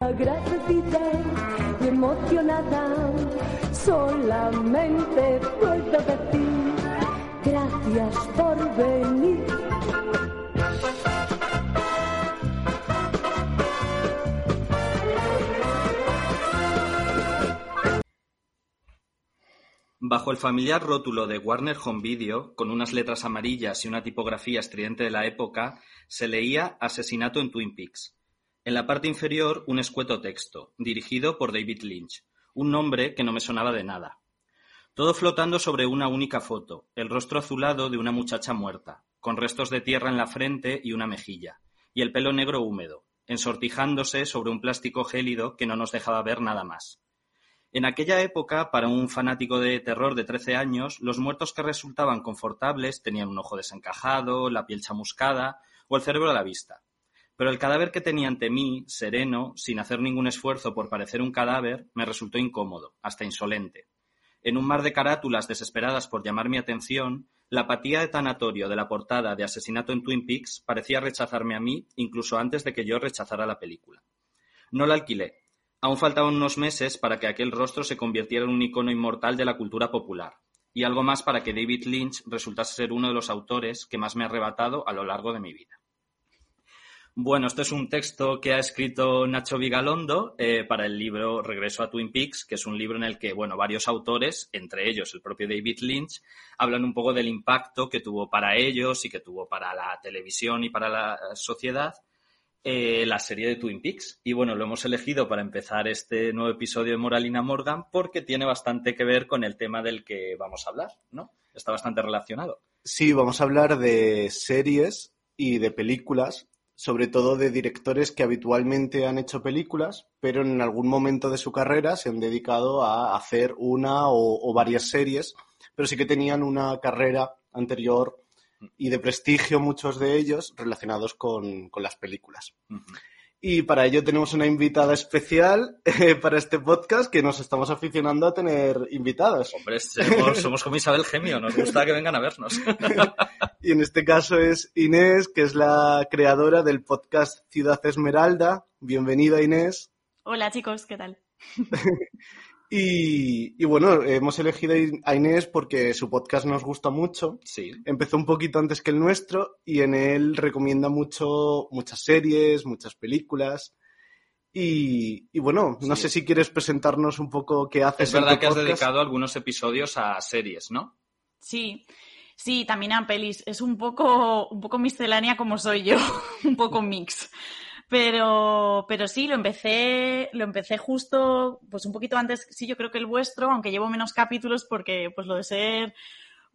Agradecida y emocionada, solamente puedo decir gracias por venir. Bajo el familiar rótulo de Warner Home Video, con unas letras amarillas y una tipografía estridente de la época, se leía Asesinato en Twin Peaks. En la parte inferior un escueto texto, dirigido por David Lynch, un nombre que no me sonaba de nada. Todo flotando sobre una única foto, el rostro azulado de una muchacha muerta, con restos de tierra en la frente y una mejilla, y el pelo negro húmedo, ensortijándose sobre un plástico gélido que no nos dejaba ver nada más. En aquella época, para un fanático de terror de trece años, los muertos que resultaban confortables tenían un ojo desencajado, la piel chamuscada o el cerebro a la vista. Pero el cadáver que tenía ante mí, sereno, sin hacer ningún esfuerzo por parecer un cadáver, me resultó incómodo, hasta insolente. En un mar de carátulas desesperadas por llamar mi atención, la apatía de tanatorio de la portada de Asesinato en Twin Peaks parecía rechazarme a mí incluso antes de que yo rechazara la película. No la alquilé, Aún faltaban unos meses para que aquel rostro se convirtiera en un icono inmortal de la cultura popular, y algo más para que David Lynch resultase ser uno de los autores que más me ha arrebatado a lo largo de mi vida. Bueno, este es un texto que ha escrito Nacho Vigalondo eh, para el libro Regreso a Twin Peaks, que es un libro en el que, bueno, varios autores, entre ellos el propio David Lynch, hablan un poco del impacto que tuvo para ellos y que tuvo para la televisión y para la sociedad eh, la serie de Twin Peaks. Y bueno, lo hemos elegido para empezar este nuevo episodio de Moralina Morgan porque tiene bastante que ver con el tema del que vamos a hablar, ¿no? Está bastante relacionado. Sí, vamos a hablar de series y de películas, sobre todo de directores que habitualmente han hecho películas, pero en algún momento de su carrera se han dedicado a hacer una o, o varias series, pero sí que tenían una carrera anterior y de prestigio muchos de ellos relacionados con, con las películas. Y para ello tenemos una invitada especial eh, para este podcast que nos estamos aficionando a tener invitadas. Hombre, somos, somos como Isabel Gemio, nos gusta que vengan a vernos. y en este caso es Inés, que es la creadora del podcast Ciudad Esmeralda. Bienvenida, Inés. Hola, chicos, ¿qué tal? Y, y, bueno, hemos elegido a Inés porque su podcast nos gusta mucho. Sí. Empezó un poquito antes que el nuestro y en él recomienda mucho muchas series, muchas películas. Y, y bueno, no Sí. sé si quieres presentarnos un poco qué haces. Es en verdad tu que has podcast. dedicado algunos episodios a series, ¿no? Sí, sí, también a pelis. Es un poco, un poco miscelánea como soy yo, un poco mix. Pero, pero sí, lo empecé, lo empecé justo, pues un poquito antes, sí, yo creo que el vuestro, aunque llevo menos capítulos porque, pues lo de ser,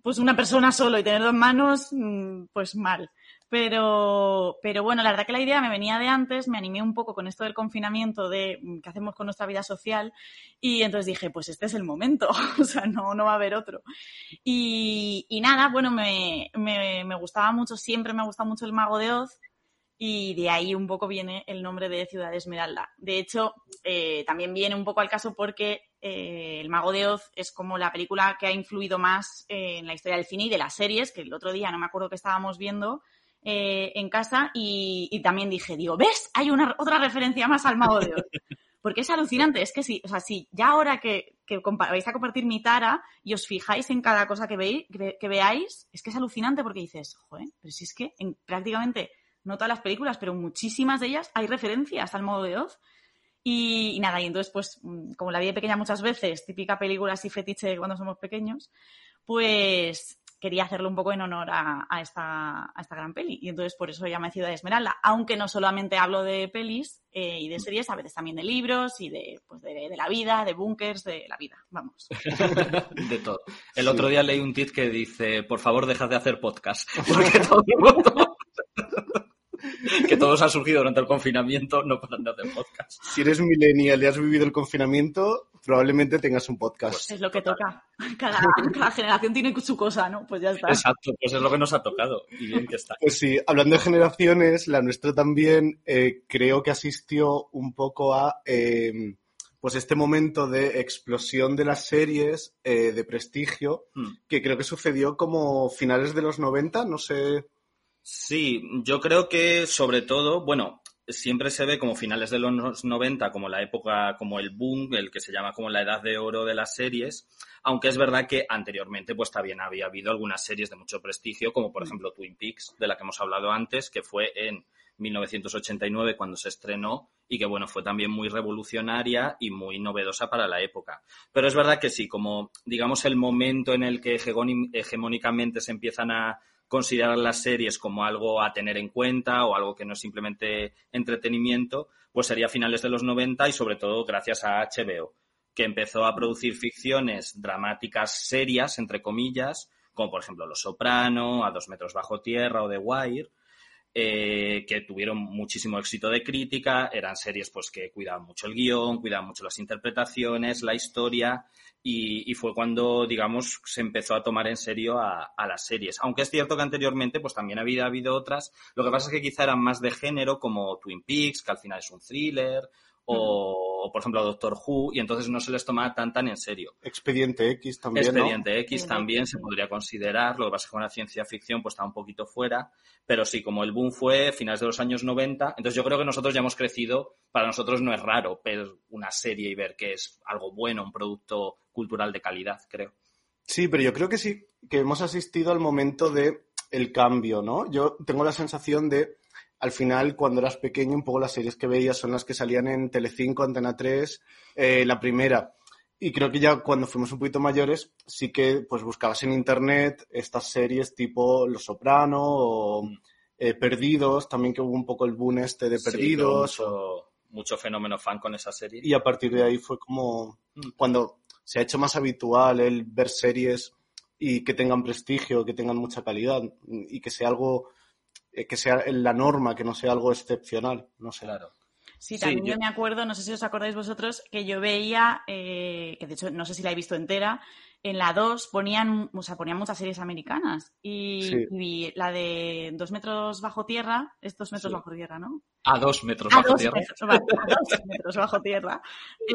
pues una persona solo y tener dos manos, mm, pues mal. Pero, pero bueno, la verdad que la idea me venía de antes, me animé un poco con esto del confinamiento de mm, qué hacemos con nuestra vida social y entonces dije, pues este es el momento, o sea, no, no va a haber otro. Y, y nada, bueno, me, me, me gustaba mucho, siempre me ha gustado mucho el Mago de Oz y de ahí un poco viene el nombre de Ciudad Esmeralda. De hecho, eh, también viene un poco al caso porque eh, El Mago de Oz es como la película que ha influido más eh, en la historia del cine y de las series, que el otro día no me acuerdo que estábamos viendo eh, en casa y, y también dije, digo, ¿ves? Hay una otra referencia más al Mago de Oz. Porque es alucinante, es que sí, o sea, sí, ya ahora que, vais a compartir mi tara y os fijáis en cada cosa que, veis, que, que veáis, es que es alucinante porque dices, joder, pero si es que en prácticamente, no todas las películas, pero muchísimas de ellas hay referencias al modo de Oz. Y, y nada, y entonces, pues, mm, como la vi de pequeña muchas veces, típica película así fetiche de cuando somos pequeños, pues quería hacerlo un poco en honor a, a esta, a esta gran peli. Y entonces por eso llamé Ciudad Esmeralda. Aunque no solamente hablo de pelis eh, y de series, a veces también de libros y de, pues de, de la vida, de búnkers, de la vida. Vamos. De todo. El otro día leí un tweet que dice, por favor, dejad de hacer podcast. Porque todo el mundo... que todos han surgido durante el confinamiento, no paran de hacer podcast. Si eres millennial y has vivido el confinamiento, probablemente tengas un podcast. Es lo que toca. Cada, cada generación tiene su cosa, ¿no? Pues ya está. Exacto, pues es lo que nos ha tocado. Y bien que está. Pues sí, hablando de generaciones, la nuestra también eh, creo que asistió un poco a eh, pues este momento de explosión de las series eh, de prestigio, Hmm. que creo que sucedió como finales de los 90, no sé. Sí, yo creo que sobre todo, bueno, siempre se ve como finales de los 90, como la época, como el boom, el que se llama como la edad de oro de las series, aunque es verdad que anteriormente pues también había habido algunas series de mucho prestigio, como por ejemplo Twin Peaks, de la que hemos hablado antes, que fue en 1989 cuando se estrenó y que bueno, fue también muy revolucionaria y muy novedosa para la época. Pero es verdad que sí, como digamos el momento en el que hegemónicamente se empiezan a considerar las series como algo a tener en cuenta o algo que no es simplemente entretenimiento, pues sería finales de los 90 y sobre todo gracias a HBO, que empezó a producir ficciones dramáticas serias, entre comillas, como por ejemplo Los Soprano, A dos metros bajo tierra o The Wire, eh, que tuvieron muchísimo éxito de crítica, eran series pues que cuidaban mucho el guion, cuidaban mucho las interpretaciones, la historia, y, fue cuando, digamos, se empezó a tomar en serio a, a las series. Aunque es cierto que anteriormente pues también había habido otras, lo que pasa es que quizá eran más de género, como Twin Peaks, que al final es un thriller, o, o, por ejemplo Doctor Who, y entonces no se les tomaba tan tan en serio. Expediente X también, ¿no? Expediente X también se podría considerar, lo que pasa es que con la ciencia ficción pues está un poquito fuera, pero sí, como el boom fue finales de los años 90, entonces yo creo que nosotros ya hemos crecido, para nosotros no es raro ver una serie y ver que es algo bueno, un producto cultural de calidad, creo. Sí, pero yo creo que sí, que hemos asistido al momento de el cambio, ¿no? Yo tengo la sensación de, al final, cuando eras pequeño, un poco las series que veías son las que salían en Telecinco, Antena 3, eh, la primera. Y creo que ya cuando fuimos un poquito mayores, sí que pues buscabas en internet estas series tipo Los Soprano o eh, Perdidos, también que hubo un poco el boom este de Sí, Perdidos. hubo mucho, mucho fenómeno fan con esa serie. Y a partir de ahí fue como cuando se ha hecho más habitual el ver series y que tengan prestigio, que tengan mucha calidad y que sea algo que sea la norma, que no sea algo excepcional, no sé. Claro. Sí, también yo- yo me acuerdo, no sé si os acordáis vosotros, que yo veía, eh, que de hecho no sé si la he visto entera, en la 2 ponían, o sea, ponían muchas series americanas. Y, Sí. y la de dos metros bajo tierra, es dos metros Sí. bajo tierra, ¿no? A dos metros A bajo dos, tierra. metros, vale, a dos metros bajo tierra.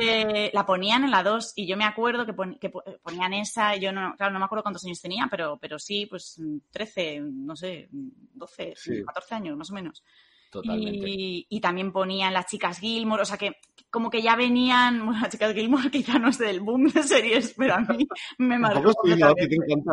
Eh, la ponían en la 2 y yo me acuerdo que, pon- que po- ponían esa, yo no, claro, no me acuerdo cuántos años tenía, pero, pero sí, pues 13, no sé, 12, Sí. 14 años más o menos. Totalmente. Y, y también ponían las chicas Gilmore, o sea que como que ya venían, bueno, las chicas Gilmore quizá no es del boom de series, pero a mí me marcó.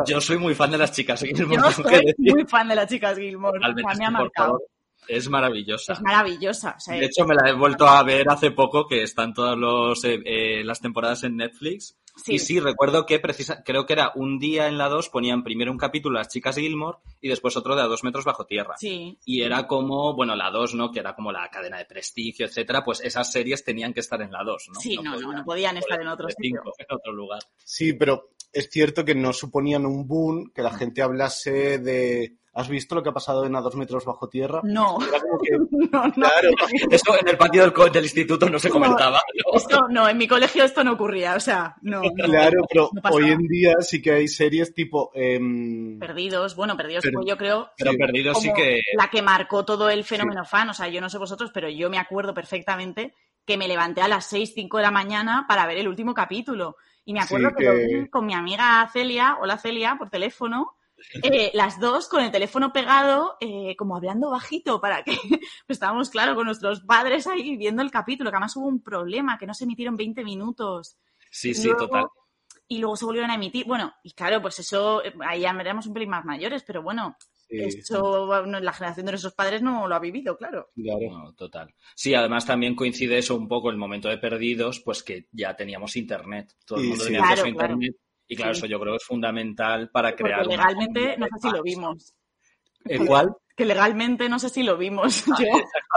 Yo soy muy fan de las chicas. decir. muy fan de las chicas Gilmore, o sea, Totalmente, me ha marcado. favor. Es maravillosa. Es maravillosa. o sea, De hecho, me la he vuelto a ver hace poco, que están todas los, eh, eh, las temporadas en Netflix. Sí. Y sí, recuerdo que precisa, creo que era un día en la 2 ponían primero un capítulo las chicas Gilmore y después otro de a dos metros bajo tierra. sí. Y era como, bueno, la 2, ¿no? Que era como la cadena de prestigio, etcétera. Pues esas series tenían que estar en la 2, ¿no? Sí, no, no, no podían estar en otro sitio. cinco, en otro lugar. Sí, pero es cierto que no suponían un boom, que la gente hablase de... ¿Has visto lo que ha pasado en A dos metros bajo tierra? No, Era como que, no, no. claro, Eso en el patio del, instituto no se comentaba. ¿no? Esto, no, en mi colegio esto no ocurría, o sea, no. no. claro, pero hoy en día sí que hay series tipo... em, Perdidos, bueno, perdidos Pero- yo creo Pero Sí, perdido sí que... la que marcó todo el fenómeno fan. O sea, yo no sé vosotros, pero yo me acuerdo perfectamente que me levanté a las 6, 5 de la mañana para ver el último capítulo. Y me acuerdo Sí, que... lo que- vi con mi amiga Celia, hola Celia, por teléfono. Eh, las dos con el teléfono pegado, eh, como hablando bajito, para que pues estábamos, claro, con nuestros padres ahí viendo el capítulo, que además hubo un problema, que no se emitieron 20 minutos. Sí, sí, luego- total. Y luego se volvieron a emitir. Bueno, y claro, pues eso, eh, ahí ya éramos un pelín más mayores, pero bueno, sí, eso bueno, la generación de nuestros padres no lo ha vivido, claro. claro. No, total. Sí, además también coincide eso un poco el momento de perdidos, pues que ya teníamos internet. Todo el mundo sí. tenía Claro, acceso a claro. Y claro, Sí. eso yo creo que es fundamental para crear. Porque legalmente no sé si lo vimos. ¿El cuál? que legalmente no sé si lo vimos.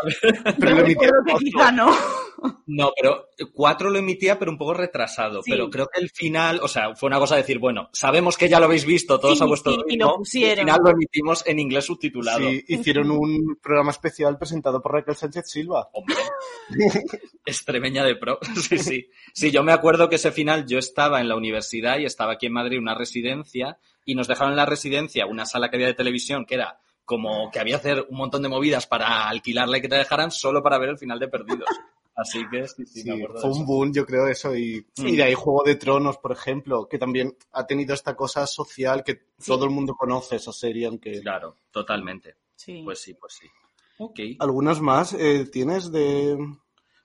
Ah, Yo, Pero yo lo que quizá no. No, pero cuatro lo emitía, pero un poco retrasado. Sí. Pero creo que el final, o sea, fue una cosa de decir, bueno, sabemos que ya lo habéis visto todos Sí, a vuestro sí, y ritmo, lo pusieron. al final lo emitimos en inglés subtitulado. Sí, hicieron un programa especial presentado por Raquel Sánchez Silva. Hombre, extremeña de pro. Sí, sí. Sí, yo me acuerdo que ese final yo estaba en la universidad y estaba aquí en Madrid una residencia y nos dejaron en la residencia una sala que había de televisión que era como que había que hacer un montón de movidas para alquilarla y que te dejaran solo para ver el final de Perdidos. Así que sí, sí, Sí, me acuerdo fue de un boom, yo creo, eso. Y, y de ahí Juego de Tronos, por ejemplo, que también ha tenido esta cosa social que Sí. todo el mundo conoce esa serie, aunque... Claro, totalmente. Sí. Pues sí, pues sí. Ok. ¿Algunos más eh, tienes de...?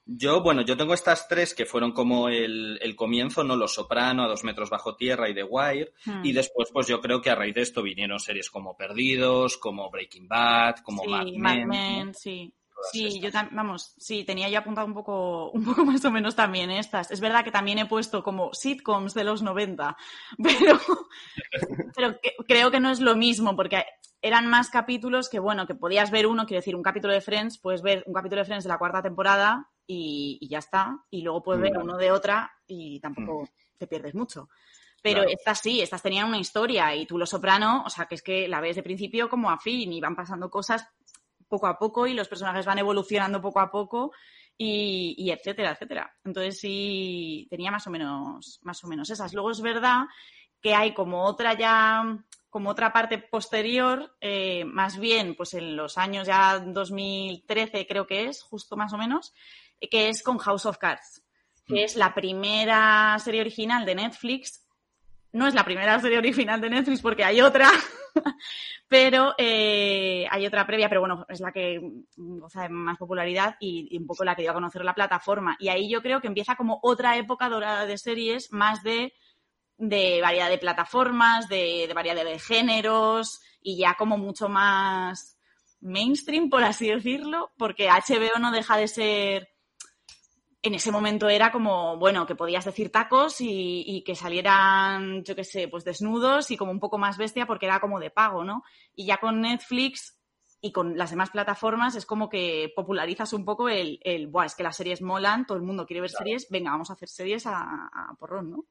Yo, bueno, yo tengo estas tres que fueron como el, el comienzo, ¿no? Los Soprano, A dos metros bajo tierra y The Wire. Hmm. Y después, pues yo creo que a raíz de esto vinieron series como Perdidos, como Breaking Bad, como sí, Mad Mad Men. Men, ¿no? sí. Todas Sí, estas. yo también, vamos, sí, tenía yo apuntado un poco, un poco más o menos también estas. Es verdad que también he puesto como sitcoms de los 90, pero, pero que- creo que no es lo mismo, porque eran más capítulos que, bueno, que podías ver uno, quiero decir, un capítulo de Friends, puedes ver un capítulo de Friends de la cuarta temporada y, y ya está. Y luego puedes ver Claro. uno de otra y tampoco te pierdes mucho. Pero Claro. estas sí, estas tenían una historia y tú Los Soprano, o sea, que es que la ves de principio como a fin y van pasando cosas poco a poco y los personajes van evolucionando poco a poco y, y etcétera, etcétera. Entonces sí tenía más o menos, más o menos esas. Luego es verdad que hay como otra ya, como otra parte posterior, eh, más bien pues en los años ya 2013 creo que es, justo más o menos, que es con House of Cards, que Mm. es la primera serie original de Netflix. No es la primera serie original de Netflix porque hay otra, pero eh, hay otra previa, pero bueno, es la que goza de más popularidad y, y un poco la que dio a conocer la plataforma. Y ahí yo creo que empieza como otra época dorada de series, más de, de variedad de plataformas, de, de variedad de géneros y ya como mucho más mainstream, por así decirlo, porque HBO no deja de ser en ese momento era como, bueno, que podías decir tacos y, y que salieran, yo qué sé, pues desnudos y como un poco más bestia porque era como de pago, ¿no? Y ya con Netflix y con las demás plataformas es como que popularizas un poco el, el Buah, es que las series molan, todo el mundo quiere ver series, venga, vamos a hacer series a, a porrón, ¿no?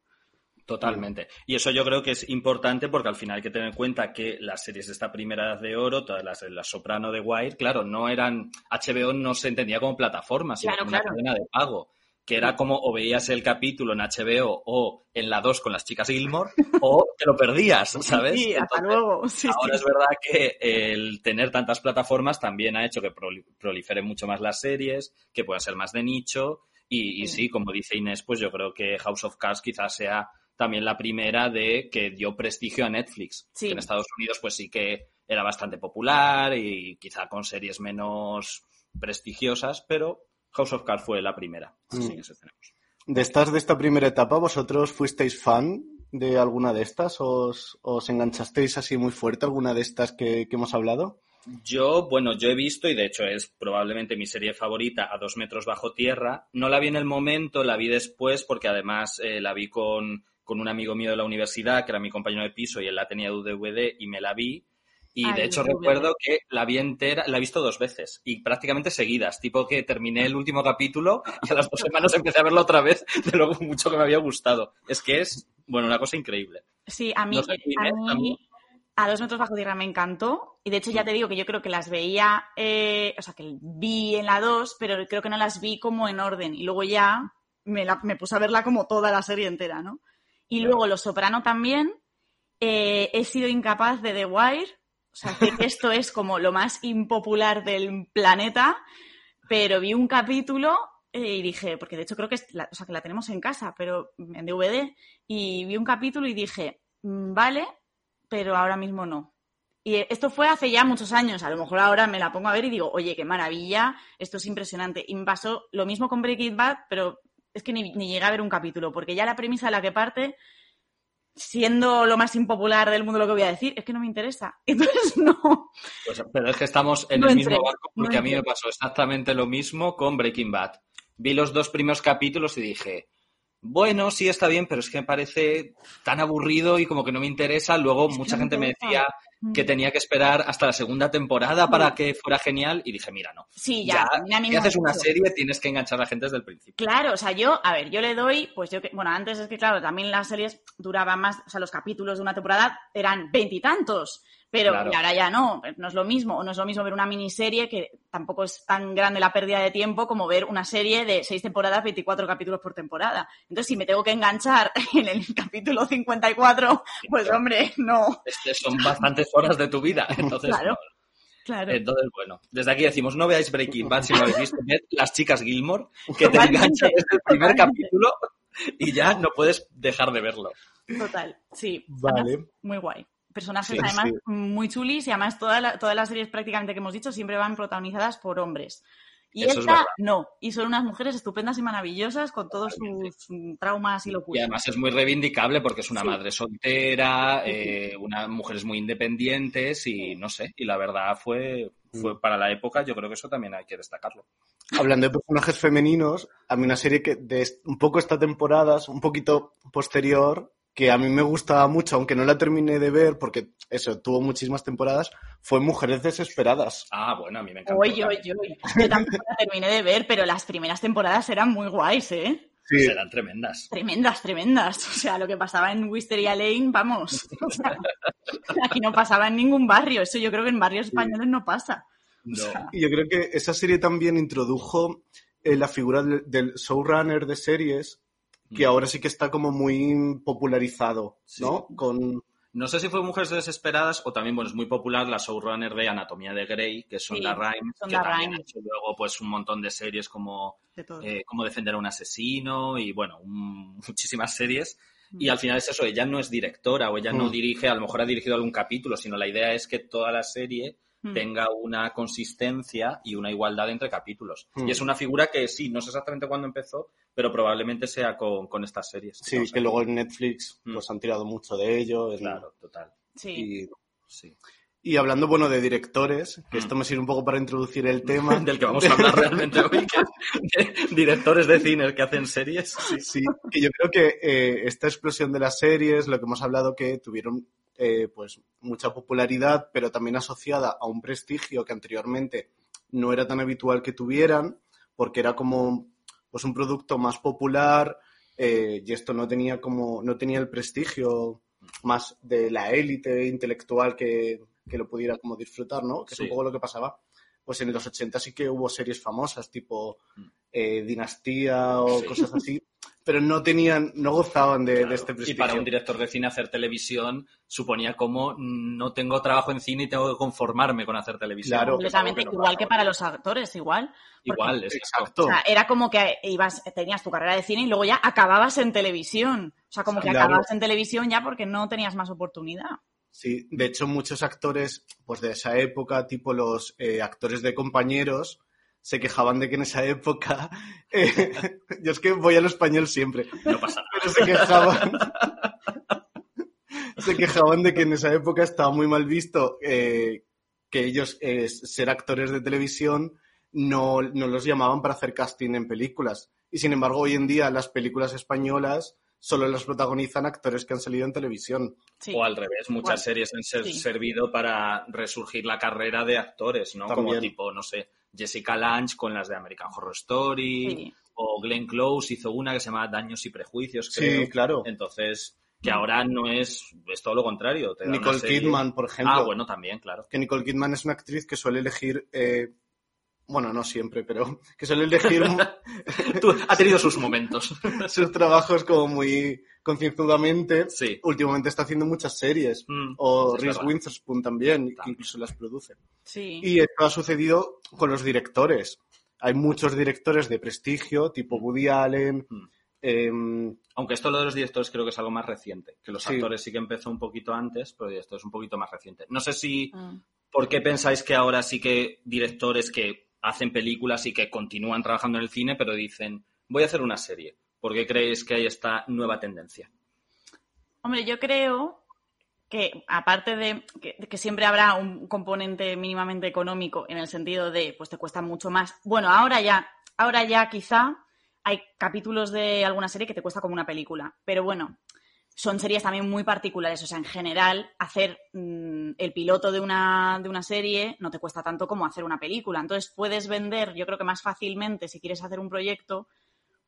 Totalmente. Y eso yo creo que es importante porque al final hay que tener en cuenta que las series de esta primera edad de oro, todas las, las Soprano de Wire, claro, no eran, HBO no se entendía como plataforma, sino Claro, como claro. una cadena de pago, que era como o veías el capítulo en HBO o en la 2 con las chicas Gilmore o te lo perdías, ¿sabes? Sí, hasta Entonces, luego. Sí, Ahora sí. es verdad que el tener tantas plataformas también ha hecho que proli- proliferen mucho más las series, que puedan ser más de nicho. Y, y sí, como dice Inés, pues yo creo que House of Cards quizás sea también la primera de que dio prestigio a Netflix. Sí. Que en Estados Unidos pues sí que era bastante popular y quizá con series menos prestigiosas, pero House of Cards fue la primera. Así Mm. que eso tenemos. De estas, de esta primera etapa, ¿vosotros fuisteis fan de alguna de estas? ¿Os, os enganchasteis así muy fuerte alguna de estas que, que hemos hablado? Yo, bueno, yo he visto, y de hecho es probablemente mi serie favorita, A dos metros bajo tierra. No la vi en el momento, la vi después, porque además eh, la vi con, con un amigo mío de la universidad, que era mi compañero de piso, y él la tenía de DVD, y me la vi. Y Ay, de hecho recuerdo que la vi entera, la he visto dos veces, y prácticamente seguidas. Tipo que terminé el último capítulo y a las dos semanas empecé a verlo otra vez, de lo mucho que me había gustado. Es que es, bueno, una cosa increíble. Sí, a mí, No sé, a, mí a dos metros bajo tierra me encantó. Y de hecho ya te digo que yo creo que las veía, eh, o sea, que vi en la 2, pero creo que no las vi como en orden. Y luego ya me, la- me puse a verla como toda la serie entera, ¿no? Y luego Los Soprano también. eh, he sido incapaz de The Wire. O sea, que esto es como lo más impopular del planeta, pero vi un capítulo eh, y dije, porque de hecho creo que, es la, o sea, que la tenemos en casa, pero en DVD, y vi un capítulo y dije, "Mm, vale, pero ahora mismo no. Y esto fue hace ya muchos años, a lo mejor ahora me la pongo a ver y digo, oye, qué maravilla, esto es impresionante. Y me pasó lo mismo con Breaking Bad, pero es que ni, ni llegué a ver un capítulo, porque ya la premisa de la que parte, siendo lo más impopular del mundo lo que voy a decir, es que no me interesa. Entonces no. Pues, pero es que estamos en No el mismo barco porque no a mí me pasó exactamente lo mismo con Breaking Bad. Vi los dos primeros capítulos y dije, bueno, sí está bien, pero es que me parece tan aburrido y como que no me interesa. Luego Es mucha gente me decía que tenía que esperar hasta la segunda temporada para que fuera genial y dije, mira, no. Sí, ya, también a mí si haces ha una serie tienes que enganchar a la gente desde el principio. Claro, o sea, yo, a ver, yo le doy, pues yo, que- bueno, antes es que, claro, también las series duraban más, o sea, los capítulos de una temporada eran veintitantos, pero Claro. y ahora ya no, no es lo mismo, o no es lo mismo ver una miniserie que tampoco es tan grande la pérdida de tiempo como ver una serie de seis temporadas, 24 capítulos por temporada. Entonces, si me tengo que enganchar en el capítulo 54, pues hombre, no. Este son bastantes horas de tu vida. Entonces, Claro. Entonces, bueno, desde aquí decimos, no veáis Breaking Bad si no lo habéis visto, ved Las chicas Gilmore, que te Totalmente, engancha desde el primer totalmente. capítulo y ya no puedes dejar de verlo. Total, sí. Vale. Además, muy guay. Personajes Sí, además sí. muy chulis y además toda la- todas las series prácticamente que hemos dicho siempre van protagonizadas por hombres. Y Eso esta no. Y son unas mujeres estupendas y maravillosas con todos sus mm, traumas y Y locuras. además es muy reivindicable porque es una Sí. madre soltera, eh, unas mujeres muy independientes y no sé, y la verdad fue, Mm. fue para la época, yo creo que eso también hay que destacarlo. Hablando de personajes femeninos, a mí una serie que de un poco esta temporada, un poquito posterior, que a mí me gustaba mucho, aunque no la terminé de ver, porque eso, tuvo muchísimas temporadas, fue Mujeres Desesperadas. Ah, bueno, a mí me encantó. Oye, oye, oye. Yo tampoco la terminé de ver, pero las primeras temporadas eran muy guays, ¿eh? Sí, Serán tremendas. Tremendas, tremendas. O sea, lo que pasaba en Wisteria Lane, vamos. O sea, aquí no pasaba en ningún barrio. Eso yo creo que en barrios españoles no pasa. No. y yo creo que esa serie también introdujo eh, la figura del, del showrunner de series, que Mm. ahora sí que está como muy popularizado, Sí. ¿no? Con, No sé si fue Mujeres Desesperadas o también, bueno, es muy popular la showrunner de Anatomía de Grey, que es Sí, Sonda Rhimes, que Sonda también ha hecho luego pues un montón de series como De eh, Cómo defender a un asesino y, bueno, un- muchísimas series. Y Mm. al final es eso, ella no es directora o ella no Mm. dirige, a lo mejor ha dirigido algún capítulo, sino la idea es que toda la serie Mm. tenga una consistencia y una igualdad entre capítulos. Mm. Y es una figura que sí, no sé exactamente cuándo empezó, pero probablemente sea con, con estas series. sí, que luego en Netflix Mm. pues han tirado mucho de ello. Claro, total. Sí. Y, Sí. y hablando, bueno, de directores, que Mm. esto me sirve un poco para introducir el tema. Del que vamos a hablar realmente hoy, que directores de cine que hacen series. Sí. Sí, que yo creo que eh, esta explosión de las series, lo que hemos hablado, que tuvieron eh, pues mucha popularidad, pero también asociada a un prestigio que anteriormente no era tan habitual que tuvieran, porque era como pues un producto más popular eh, y esto no tenía como no tenía el prestigio más de la élite intelectual que, que lo pudiera como disfrutar, ¿no? Que es un poco lo que pasaba. Pues en los 80 sí que hubo series famosas, tipo Mm. eh, Dinastía o Sí. cosas así, pero no tenían, no gozaban de, de este y prestigio. para un director de cine hacer televisión suponía como no tengo trabajo en cine y tengo que conformarme con hacer televisión. Claro. Completamente, que no igual que para los actores, igual. Igual, es Exacto. O sea, era como que ibas, tenías tu carrera de cine y luego ya acababas en televisión. O sea, como que Claro. acababas en televisión ya porque no tenías más oportunidad. Sí, de hecho muchos actores pues de esa época, tipo los eh, actores de compañeros, se quejaban de que en esa época, eh, yo es que voy al español siempre, No pasa nada. pero se quejaban, se quejaban de que en esa época estaba muy mal visto eh, que ellos eh, ser actores de televisión no, no los llamaban para hacer casting en películas. Y sin embargo, hoy en día las películas españolas solo las protagonizan actores que han salido en televisión. Sí. O al revés, muchas series han ser- Sí. servido para resurgir la carrera de actores, ¿no? Como tipo, no sé, Jessica Lange con las de American Horror Story, Sí. o Glenn Close hizo una que se llama Daños y Prejuicios, Sí, creo. claro. Entonces, que ahora no es, es todo lo contrario. te Nicole Kidman, por ejemplo. Ah, bueno, también, claro. que Nicole Kidman es una actriz que suele elegir, eh, bueno, no siempre, pero que suele elegir Tú, ha tenido sus momentos. sus trabajos como muy concienzudamente. Sí. Últimamente está haciendo muchas series. Mm, O es Reese. Witherspoon también, que incluso las produce. Sí. Y esto ha sucedido con los directores. Hay muchos directores de prestigio, tipo Woody Allen. Mm. em, Aunque esto lo de los directores creo que es algo más reciente. Que los Sí. actores sí que empezó un poquito antes, pero esto es un poquito más reciente. No sé si Mm. ¿Por qué pensáis que ahora sí que directores que hacen películas y que continúan trabajando en el cine, pero dicen, voy a hacer una serie? ¿Por qué creéis que hay esta nueva tendencia? Hombre, yo creo que aparte de que, que siempre habrá un componente mínimamente económico en el sentido de pues te cuesta mucho más. Bueno, ahora ya, ahora ya quizá hay capítulos de alguna serie que te cuesta como una película. Pero bueno, son series también muy particulares. O sea, en general, hacer mm, el piloto de una, de una serie no te cuesta tanto como hacer una película. Entonces puedes vender, yo creo que más fácilmente, si quieres hacer un proyecto,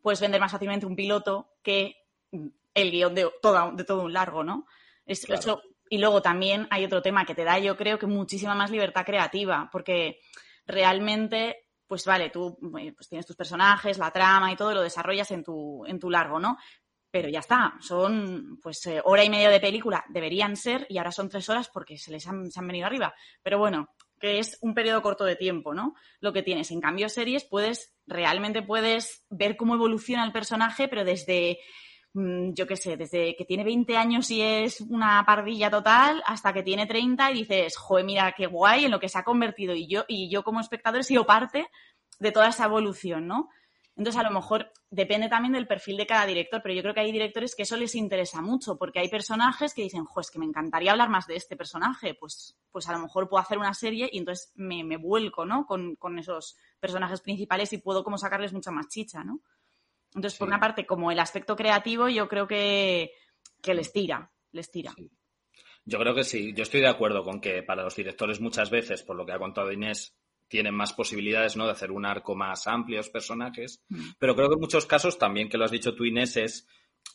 puedes vender más fácilmente un piloto que mm, el guion de, toda, de todo un largo, ¿no? Es, Claro. eso- y luego también hay otro tema que te da, yo creo que muchísima más libertad creativa, porque realmente, pues vale, tú eh, pues tienes tus personajes, la trama y todo, lo desarrollas en tu, en tu largo, ¿no? Pero ya está, son pues eh, hora y media de película, deberían ser, y ahora son tres horas porque se les han, se han venido arriba. Pero bueno, que es un periodo corto de tiempo, ¿no? Lo que tienes. En cambio, series, puedes, realmente puedes ver cómo evoluciona el personaje, pero desde, mm, yo qué sé, desde que tiene 20 años y es una pardilla total, hasta que tiene 30 y dices, joder, mira qué guay en lo que se ha convertido. Y yo, y yo como espectador he sido parte de toda esa evolución, ¿no? Entonces, a lo mejor depende también del perfil de cada director, pero yo creo que hay directores que eso les interesa mucho, porque hay personajes que dicen, jo, es que me encantaría hablar más de este personaje, pues, pues a lo mejor puedo hacer una serie y entonces me, me vuelco, ¿no? Con, con esos personajes principales y puedo como sacarles mucha más chicha, ¿no? Entonces, por una parte, como el aspecto creativo, yo creo que, que les tira, les tira. Sí. Yo creo que sí, yo estoy de acuerdo con que para los directores muchas veces, por lo que ha contado Inés, tienen más posibilidades ¿no? de hacer un arco más amplio, los personajes, Mm. pero creo que en muchos casos también, que lo has dicho tú Inés, es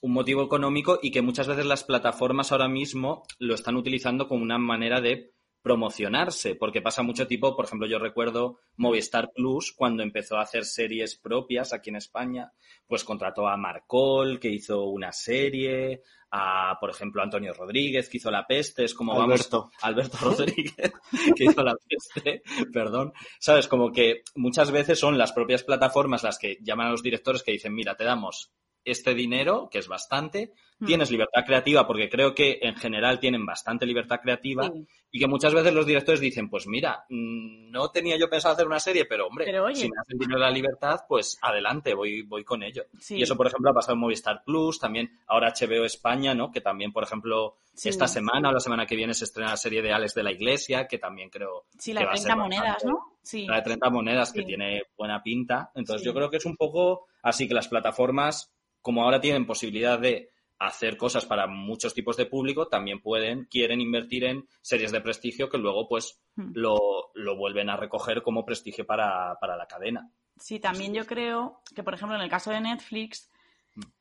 un motivo económico y que muchas veces las plataformas ahora mismo lo están utilizando como una manera de promocionarse, porque pasa mucho tipo, por ejemplo, yo recuerdo Movistar Plus cuando empezó a hacer series propias aquí en España, pues contrató a Marcol, que hizo una serie, a, por ejemplo, Antonio Rodríguez, que hizo La Peste, es como Alberto. vamos... Alberto Rodríguez, que hizo La Peste, perdón. Sabes, como que muchas veces son las propias plataformas las que llaman a los directores que dicen, mira, te damos este dinero, que es bastante, Mm. tienes libertad creativa, porque creo que en general tienen bastante libertad creativa, Sí. y que muchas veces los directores dicen, pues mira, mm, no tenía yo pensado hacer una serie, pero hombre, Pero si me hacen dinero de la libertad, pues adelante, voy, voy con ello. Sí. Y eso, por ejemplo, ha pasado en Movistar Plus, también ahora HBO España, ¿no? Que también, por ejemplo, Sí. esta semana o la semana que viene se estrena la serie de Alex de la Iglesia, que también creo Sí, la a 30 ser monedas, bastante- ¿no? Sí. la de 30 monedas, que tiene buena pinta. Entonces yo creo que es un poco así que las plataformas, como ahora tienen posibilidad de hacer cosas para muchos tipos de público, también pueden, quieren invertir en series de prestigio que luego pues Hmm. lo, lo vuelven a recoger como prestigio para, para la cadena. Sí, también yo creo que, por ejemplo, en el caso de Netflix.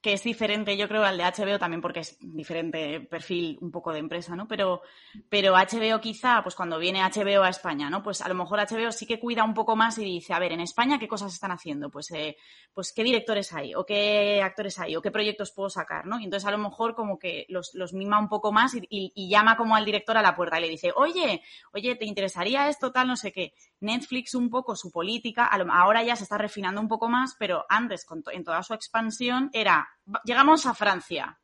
Que es diferente, yo creo, al de HBO también porque es diferente perfil un poco de empresa, ¿no? Pero, pero HBO quizá, pues cuando viene HBO a España, ¿no? Pues a lo mejor HBO sí que cuida un poco más y dice, a ver, en España, ¿qué cosas están haciendo? Pues, eh, pues qué directores hay, o qué actores hay, o qué proyectos puedo sacar, ¿no? Y entonces a lo mejor como que los, los mima un poco más y, y- llama como al director a la puerta y le dice, oye, oye, ¿te interesaría esto, tal, no sé qué? Netflix un poco su política, ahora ya se está refinando un poco más, pero antes, en toda su expansión, era, "Va- llegamos a Francia.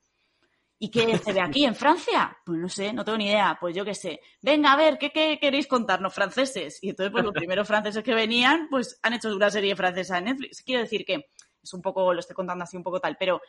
¿Y qué se ve aquí en Francia? Pues no sé, no tengo ni idea. Pues yo qué sé. Venga, a ver, ¿qué, qué queréis contarnos, franceses? Y entonces, pues los primeros franceses que venían, pues han hecho una serie francesa en Netflix. Quiero decir que es un poco, lo estoy contando así un poco tal, pero,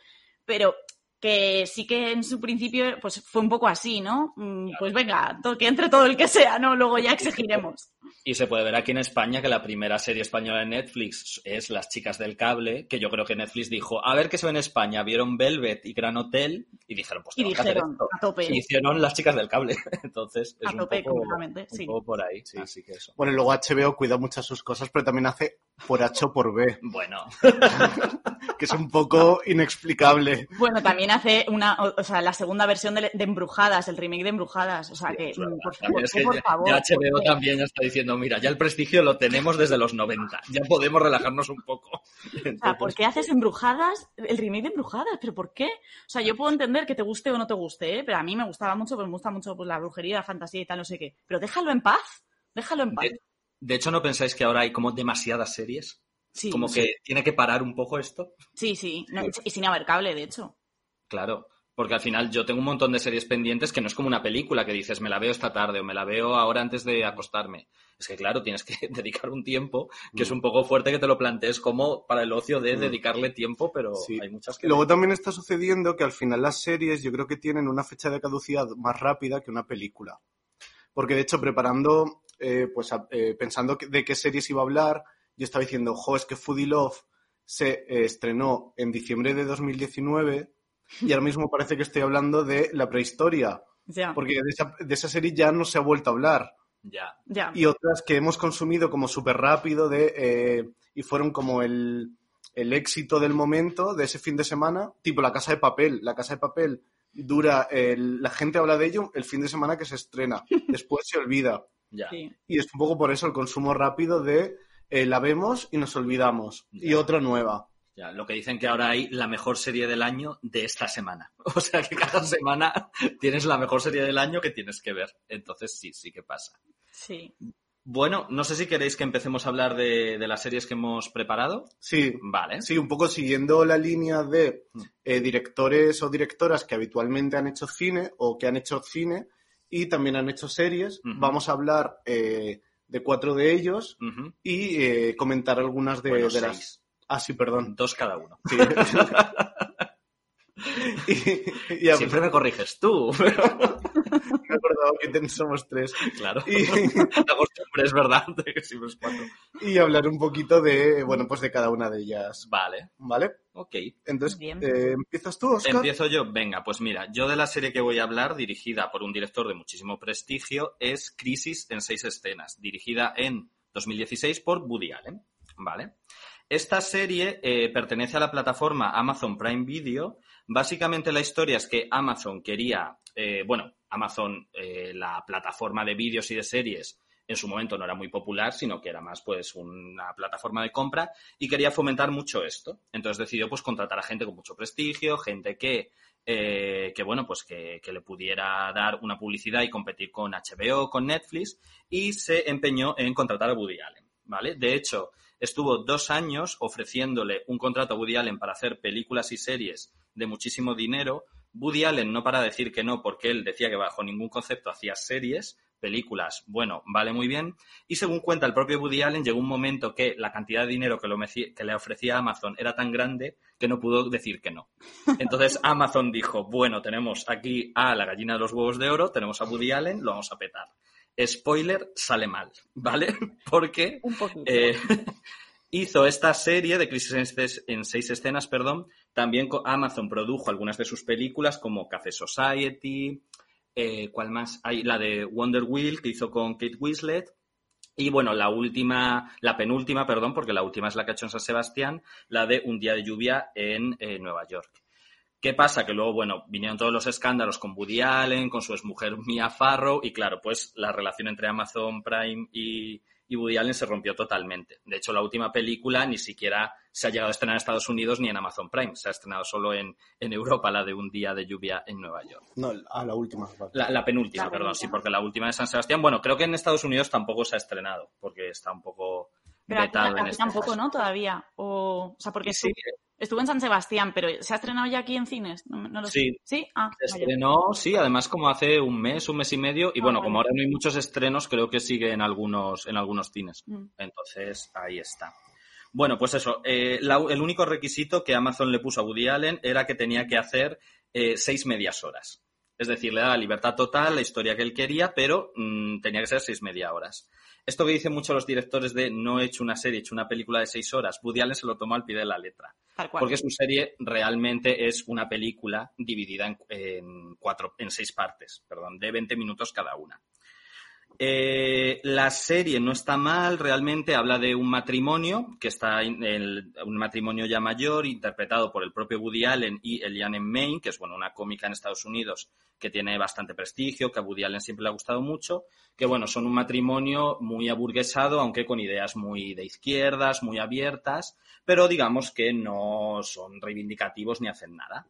pero que sí que en su principio, pues fue un poco así, ¿no? Mm, Pues venga, que entre todo el que sea, ¿no? Luego ya exigiremos. Y se puede ver aquí en España que la primera serie española de Netflix es Las chicas del cable, que yo creo que Netflix dijo, a ver qué se ve en España, vieron Velvet y Gran Hotel y dijeron, pues Y tenemos que hacer dijeron, esto. a tope. Y hicieron Las chicas del cable. Entonces, es A un tope poco, completamente, un sí. poco por ahí. Sí. Así que eso. Bueno, y luego HBO cuida muchas sus cosas, pero también hace por H o por B, Bueno, que es un poco inexplicable. Bueno, también hace una, o, sea, la segunda versión de, de Embrujadas, el remake de Embrujadas. O sea que, es por, por- es que por ya- favor. ya HBO porque- también está diciendo, mira, ya el prestigio lo tenemos desde los 90, ya podemos relajarnos un poco. O sea, Entonces, ¿por qué haces Embrujadas? El remake de Embrujadas, ¿pero por qué? O sea, yo puedo entender que te guste o no te guste, ¿eh? pero a mí me gustaba mucho, pues me gusta mucho pues, la brujería, la fantasía y tal, no sé qué. Pero déjalo en paz, déjalo en paz. de, de hecho, ¿no pensáis que ahora hay como demasiadas series? Sí, como sí. que tiene que parar un poco esto. Sí, sí, no, y sin haber cable, de hecho. Claro, porque al final yo tengo un montón de series pendientes que no es como una película que dices, me la veo esta tarde o me la veo ahora antes de acostarme. Es que claro, tienes que dedicar un tiempo que es un poco fuerte que te lo plantees como para el ocio de Mm. dedicarle tiempo, pero Sí. hay muchas que... Luego también está sucediendo que al final las series yo creo que tienen una fecha de caducidad más rápida que una película. Porque de hecho preparando, eh, pues eh, pensando de qué series iba a hablar, yo estaba diciendo, jo, es que Foodie Love se eh, estrenó en diciembre de 2019 y ahora mismo parece que estoy hablando de la prehistoria, porque de esa, de esa serie ya no se ha vuelto a hablar. Ya. ya. Y otras que hemos consumido como súper rápido de, eh, y fueron como el, el éxito del momento de ese fin de semana, tipo La Casa de Papel. La Casa de Papel dura, el- la gente habla de ello el fin de semana que se estrena, después se olvida. Sí. Y es un poco por eso el consumo rápido de eh, la vemos y nos olvidamos. Y otra nueva. Ya, lo que dicen que ahora hay la mejor serie del año de esta semana. O sea que cada semana tienes la mejor serie del año que tienes que ver. Entonces sí, sí que pasa. Sí. Bueno, no sé si queréis que empecemos a hablar de, de las series que hemos preparado. Sí, Vale. sí, un poco siguiendo la línea de Mm. eh, directores o directoras que habitualmente han hecho cine o que han hecho cine y también han hecho series. Vamos a hablar eh, de cuatro de ellos y eh, comentar algunas de, Bueno, de las... Ah, sí, perdón. Dos cada uno. Sí. y, y a- Siempre me corriges tú. me he acordado que ten- somos tres. claro. Y, La costumbre es verdad de que siempre es cuatro. y hablar un poquito de, bueno, pues de cada una de ellas. Vale. ¿Vale? Ok. Entonces, Bien. eh, ¿empiezas tú, Oscar? Empiezo yo. Venga, pues mira, yo de la serie que voy a hablar, dirigida por un director de muchísimo prestigio, es Crisis en seis escenas, dirigida en 2016 por Woody Allen. ¿Vale? Esta serie eh, pertenece a la plataforma Amazon Prime Video. Básicamente la historia es que Amazon quería, eh, bueno, Amazon, eh, la plataforma de vídeos y de series, en su momento no era muy popular, sino que era más pues una plataforma de compra y quería fomentar mucho esto. Entonces decidió pues contratar a gente con mucho prestigio, gente que, que bueno, pues que le pudiera dar una publicidad y competir con HBO, con Netflix y se empeñó en contratar a Woody Allen, ¿vale? De hecho, estuvo dos años ofreciéndole un contrato a Woody Allen para hacer películas y series de muchísimo dinero. Woody Allen no para decir que no, porque él decía que bajo ningún concepto hacía series, películas, bueno, vale muy bien. Y según cuenta el propio Woody Allen, llegó un momento que la cantidad de dinero que, lo que le ofrecía Amazon era tan grande que no pudo decir que no. Entonces Amazon dijo, bueno, tenemos aquí a la gallina de los huevos de oro, tenemos a Woody Allen, lo vamos a petar. Spoiler, sale mal, ¿vale? Porque Un eh, hizo esta serie de Crisis en seis, en seis escenas, perdón. También Amazon produjo algunas de sus películas como Café Society, eh, ¿cuál más? Hay la de Wonder Wheel que hizo con Kate Winslet. Y bueno, la última, la penúltima, perdón, porque la última es la que ha hecho en San Sebastián, la de Un día de lluvia en eh, Nueva York. ¿Qué pasa? Que luego, bueno, vinieron todos los escándalos con Woody Allen, con su exmujer Mia Farrow, y claro, pues la relación entre Amazon Prime y, y Woody Allen se rompió totalmente. De hecho, la última película ni siquiera se ha llegado a estrenar en Estados Unidos ni en Amazon Prime. Se ha estrenado solo en, en Europa, la de Un día de lluvia en Nueva York. No, a la última. La, la penúltima, La perdón, penúltima. sí, porque la última de San Sebastián, bueno, creo que en Estados Unidos tampoco se ha estrenado, porque está un poco Pero aquí, vetado en aquí este tampoco, caso. ¿no? Todavía. O, o sea, porque Sí, estuvo en San Sebastián, pero ¿se ha estrenado ya aquí en cines? No, no lo sé. Sí. ¿Sí? Ah, Se vaya. estrenó, sí, además como hace un mes, un mes y medio, y Ah, bueno, como ahora no hay muchos estrenos, creo que sigue en algunos, en algunos cines. Mm. Entonces, ahí está. Bueno, pues eso, eh, la- el único requisito que Amazon le puso a Woody Allen era que tenía que hacer eh, seis medias horas. Es decir, le daba libertad total, la historia que él quería, pero mm, tenía que ser seis media horas. Esto que dicen muchos los directores de no he hecho una serie, he hecho una película de seis horas, Woody Allen se lo tomó al pie de la letra. Porque su serie realmente es una película dividida en, en cuatro, en seis partes, perdón, de 20 minutos cada una. Eh, la serie no está mal, realmente habla de un matrimonio, que está en un matrimonio ya mayor, interpretado por el propio Woody Allen y Eliane Main, que es bueno, una cómica en Estados Unidos que tiene bastante prestigio, que a Woody Allen siempre le ha gustado mucho, que bueno, son un matrimonio muy aburguesado, aunque con ideas muy de izquierdas, muy abiertas, pero digamos que no son reivindicativos ni hacen nada.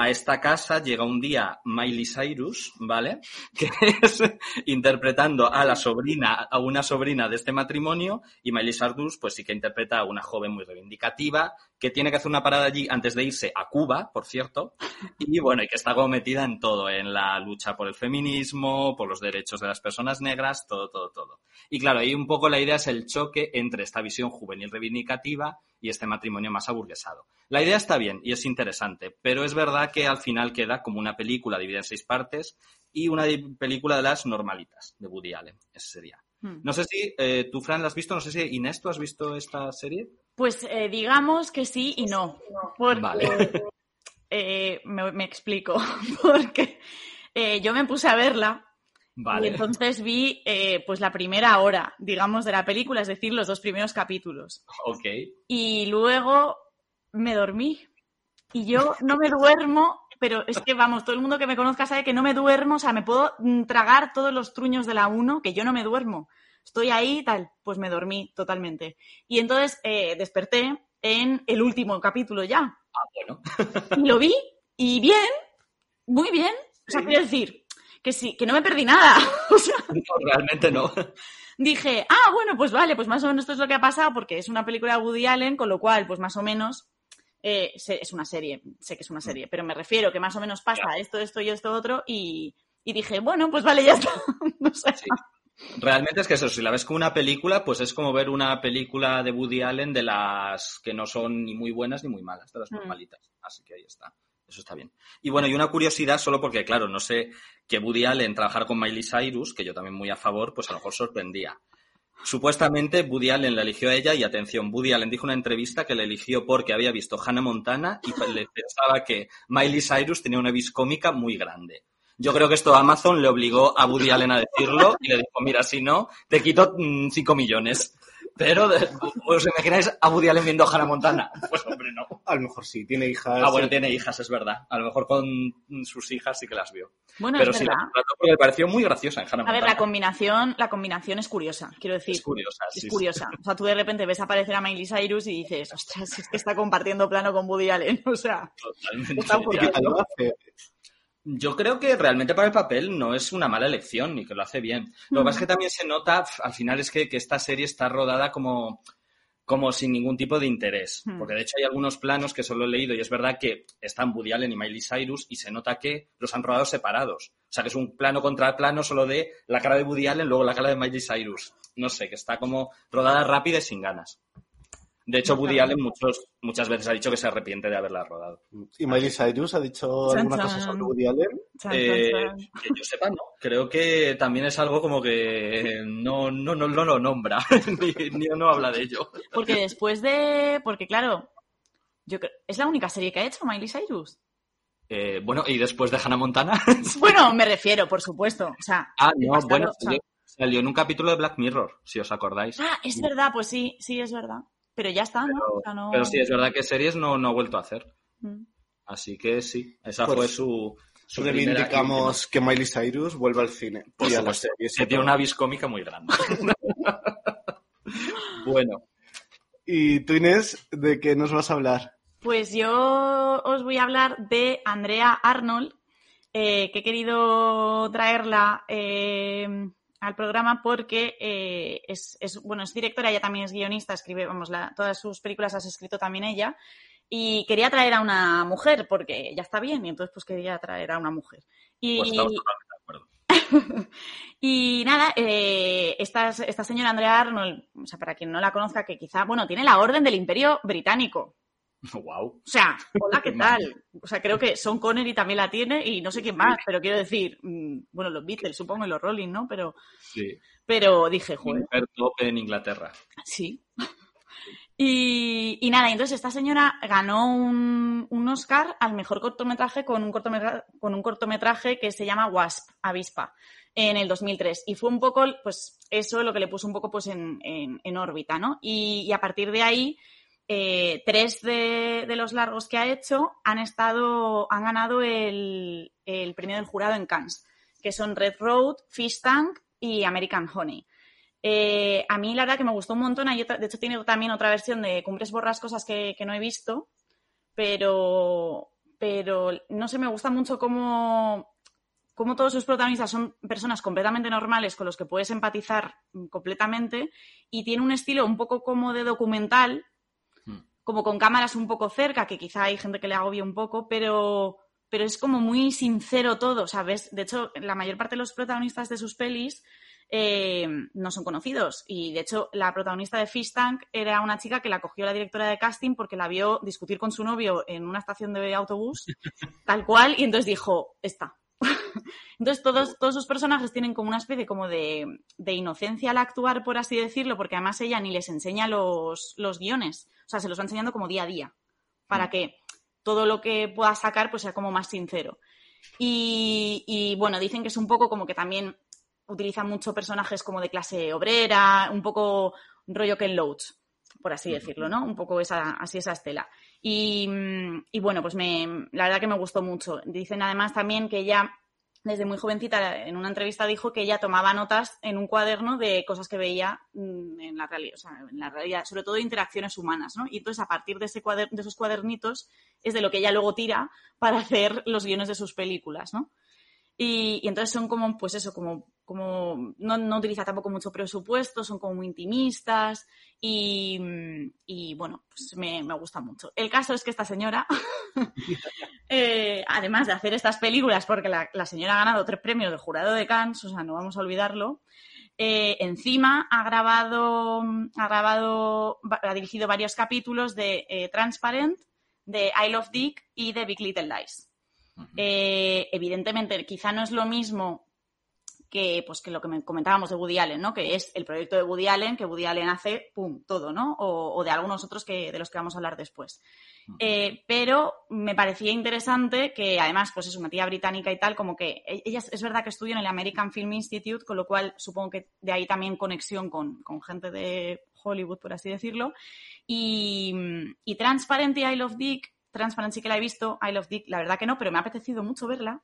A esta casa llega un día Miley Cyrus, ¿vale? Que es interpretando a la sobrina, a una sobrina de este matrimonio, y Miley Cyrus, pues sí que interpreta a una joven muy reivindicativa, que tiene que hacer una parada allí antes de irse a Cuba, por cierto, y bueno, y que está como metida en todo, en la lucha por el feminismo, por los derechos de las personas negras, todo, todo, todo. Y claro, ahí un poco la idea es el choque entre esta visión juvenil reivindicativa y este matrimonio más aburguesado. La idea está bien y es interesante, pero es verdad que al final queda como una película dividida en seis partes y una película de las normalitas de Woody Allen, ese sería. Hmm. No sé si eh, tú, Fran, la has visto, no sé si Inés, ¿tú has visto esta serie? Pues eh, digamos que sí y no. Porque, Vale. eh, me, me explico. Porque eh, yo me puse a verla y Vale. entonces vi eh, pues la primera hora, digamos, de la película, es decir, los dos primeros capítulos. Ok. Y luego me dormí. Y yo no me duermo, pero es que, vamos, todo el mundo que me conozca sabe que no me duermo, o sea, me puedo mm, tragar todos los truños de la 1, que yo no me duermo. Estoy ahí, tal, pues me dormí totalmente. Y entonces eh, desperté en el último capítulo ya. Ah, bueno. Y lo vi, y bien, muy bien. O sea, Sí. quiero decir, que sí, que no me perdí nada. O sea, No, realmente no. dije, ah, bueno, pues vale, pues más o menos esto es lo que ha pasado, porque es una película de Woody Allen, con lo cual, pues más o menos, eh, es una serie, sé que es una serie, pero me refiero que más o menos pasa esto, esto y esto otro, y, y dije, bueno, pues vale, ya está. No sé. Sí. Realmente es que eso, si la ves como una película, pues es como ver una película de Woody Allen de las que no son ni muy buenas ni muy malas, de las Mm. normalitas. Así que ahí está. Eso está bien. Y bueno, y una curiosidad, solo porque, claro, no sé que Woody Allen trabajar con Miley Cyrus, que yo también muy a favor, pues a lo mejor sorprendía. Supuestamente Woody Allen la eligió a ella y atención, Woody Allen dijo en una entrevista que la eligió porque había visto Hannah Montana y le pensaba que Miley Cyrus tenía una vis cómica muy grande. Yo creo que esto Amazon le obligó a Woody Allen a decirlo y le dijo, mira, si no, te quito 5 millones. Pero, ¿os imagináis a Woody Allen viendo Hannah Montana? Pues hombre, no. A lo mejor sí, tiene hijas. Ah, bueno, sí. tiene hijas, es verdad. A lo mejor con sus hijas sí que las vio. Bueno, Pero es sí, la verdad. contrató porque me pareció muy graciosa en Hannah A ver, Montana. la combinación, la combinación es curiosa, quiero decir. Es curiosa, Es sí, sí. curiosa. O sea, tú de repente ves aparecer a Miley Cyrus y dices, ostras, es que está compartiendo plano con Woody Allen. O sea, Totalmente. Está ¿Y? Yo creo que realmente para el papel no es una mala elección ni que lo hace bien. Lo que pasa es que también se nota, al final es que, que esta serie está rodada como, como sin ningún tipo de interés. Hmm. Porque de hecho hay algunos planos que solo he leído y es verdad que están Woody Allen y Miley Cyrus y se nota que los han rodado separados. O sea que es un plano contra plano solo de la cara de Woody Allen, luego la cara de Miley Cyrus. No sé, que está como rodada rápida y sin ganas. De hecho, Woody. Allen muchos, muchas veces ha dicho que se arrepiente de haberla rodado. ¿Y Miley Cyrus ha dicho Chan, alguna chan. cosa sobre Woody Allen? chan, Eh, chan, chan. que yo sepa, no. Creo que también es algo como que no, no, no, no lo nombra, ni, ni no habla de ello. Porque después de. Porque claro, yo creo- es la única serie que ha hecho Miley Cyrus. Eh, bueno, y después de Hannah Montana. Bueno, me refiero, por supuesto. O sea, ah, no, bastante bueno, salió, salió en un capítulo de Black Mirror, si os acordáis. Ah, es verdad, pues sí, sí, es verdad. Pero ya está, ¿no? Pero, O sea, no- pero sí, es verdad que series no, no ha vuelto a hacer. Mm. Así que sí, esa Pues, fue su. su Reivindicamos que Miley Cyrus vuelva al cine. Por y a las series. que tiene una vis cómica muy grande. bueno, Y tú, Inés, ¿de qué nos vas a hablar? Pues yo os voy a hablar de Andrea Arnold, eh, que he querido traerla eh, al programa porque eh, es, es- bueno, es directora, ella también es guionista, escribe, vamos, la- todas sus películas has escrito también ella. Y quería traer a una mujer, porque ya está bien, y entonces pues quería traer a una mujer. Y, pues estamos totalmente de acuerdo. y nada, eh, esta, esta señora Andrea Arnold, o sea, para quien no la conozca, que quizá, bueno, tiene la Orden del Imperio Británico. Wow. O sea, hola, ¿qué tal? O sea, creo que Sean Connery también la tiene y no sé quién más, pero quiero decir, mm, bueno, los Beatles, supongo, y los Rolling, ¿no? Pero, Sí. pero dije, joder, en Inglaterra. sí. Y, y nada, entonces esta señora ganó un, un Oscar al mejor cortometraje con un cortometraje, con un cortometraje que se llama Wasp, Avispa, en el 2003. Y fue un poco, pues, eso lo que le puso un poco pues en, en- en órbita, ¿no? Y, y a partir de ahí, eh, tres de, los largos que ha hecho han estado, han ganado el, premio del jurado en Cannes, que son Red Road, Fish Tank y American Honey. Eh, a mí la verdad que me gustó un montón. Hay otra- de hecho, tiene también otra versión de Cumbres Borrascosas que, que no he visto, pero, pero no sé, me gusta mucho cómo, cómo todos sus protagonistas son personas completamente normales con los que puedes empatizar completamente y tiene un estilo un poco como de documental. Como con cámaras un poco cerca, que quizá hay gente que le agobie un poco, pero, pero es como muy sincero todo, ¿sabes? De hecho, la mayor parte de los protagonistas de sus pelis eh, no son conocidos. Y de hecho, la protagonista de Fish Tank era una chica que la cogió la directora de casting porque la vio discutir con su novio en una estación de autobús, tal cual, y entonces dijo, esta. Entonces todos, todos sus personajes tienen como una especie como de, de inocencia al actuar, por así decirlo, porque además ella ni les enseña los, los guiones. O sea, se los va enseñando como día a día, para Mm. que todo lo que pueda sacar pues sea como más sincero. Y, y, bueno, dicen que es un poco como que también utiliza mucho personajes como de clase obrera, un poco rollo Ken Loach, por así decirlo, ¿no? Un poco esa, así esa estela. Y, mm, y bueno, pues me, la verdad que me gustó mucho. Dicen además también que ella, desde muy jovencita, en una entrevista dijo que ella tomaba notas en un cuaderno de cosas que veía mm, en la realidad, o sea, en la realidad, sobre todo interacciones humanas, ¿no? Y entonces a partir de, ese cuader- de esos cuadernitos es de lo que ella luego tira para hacer los guiones de sus películas, ¿no? Y, y entonces son como, pues eso, como, como no, no utiliza tampoco mucho presupuesto, son como muy intimistas y, y, bueno, pues me, me gusta mucho. El caso es que esta señora, eh, además de hacer estas películas, porque la, la señora ha ganado tres premios del jurado de Cannes, o sea, no vamos a olvidarlo, eh, encima ha grabado, ha grabado, ha dirigido varios capítulos de eh, Transparent, de I Love Dick y de Big Little Lies. Eh, evidentemente, quizá no es lo mismo que, pues, que lo que me comentábamos de Woody Allen, ¿no? Que es el proyecto de Woody Allen, que Woody Allen hace, pum, todo, ¿no? O, o de algunos otros que, de los que vamos a hablar después. Eh, pero me parecía interesante que, además, pues es una tía británica y tal, como que e- ella es es verdad que estudió en el American Film Institute, con lo cual supongo que de ahí también conexión con, con gente de Hollywood, por así decirlo. Y, y Transparent y I Love Dick, Transparent sí que la he visto, I Love Dick, la verdad que no, pero me ha apetecido mucho verla.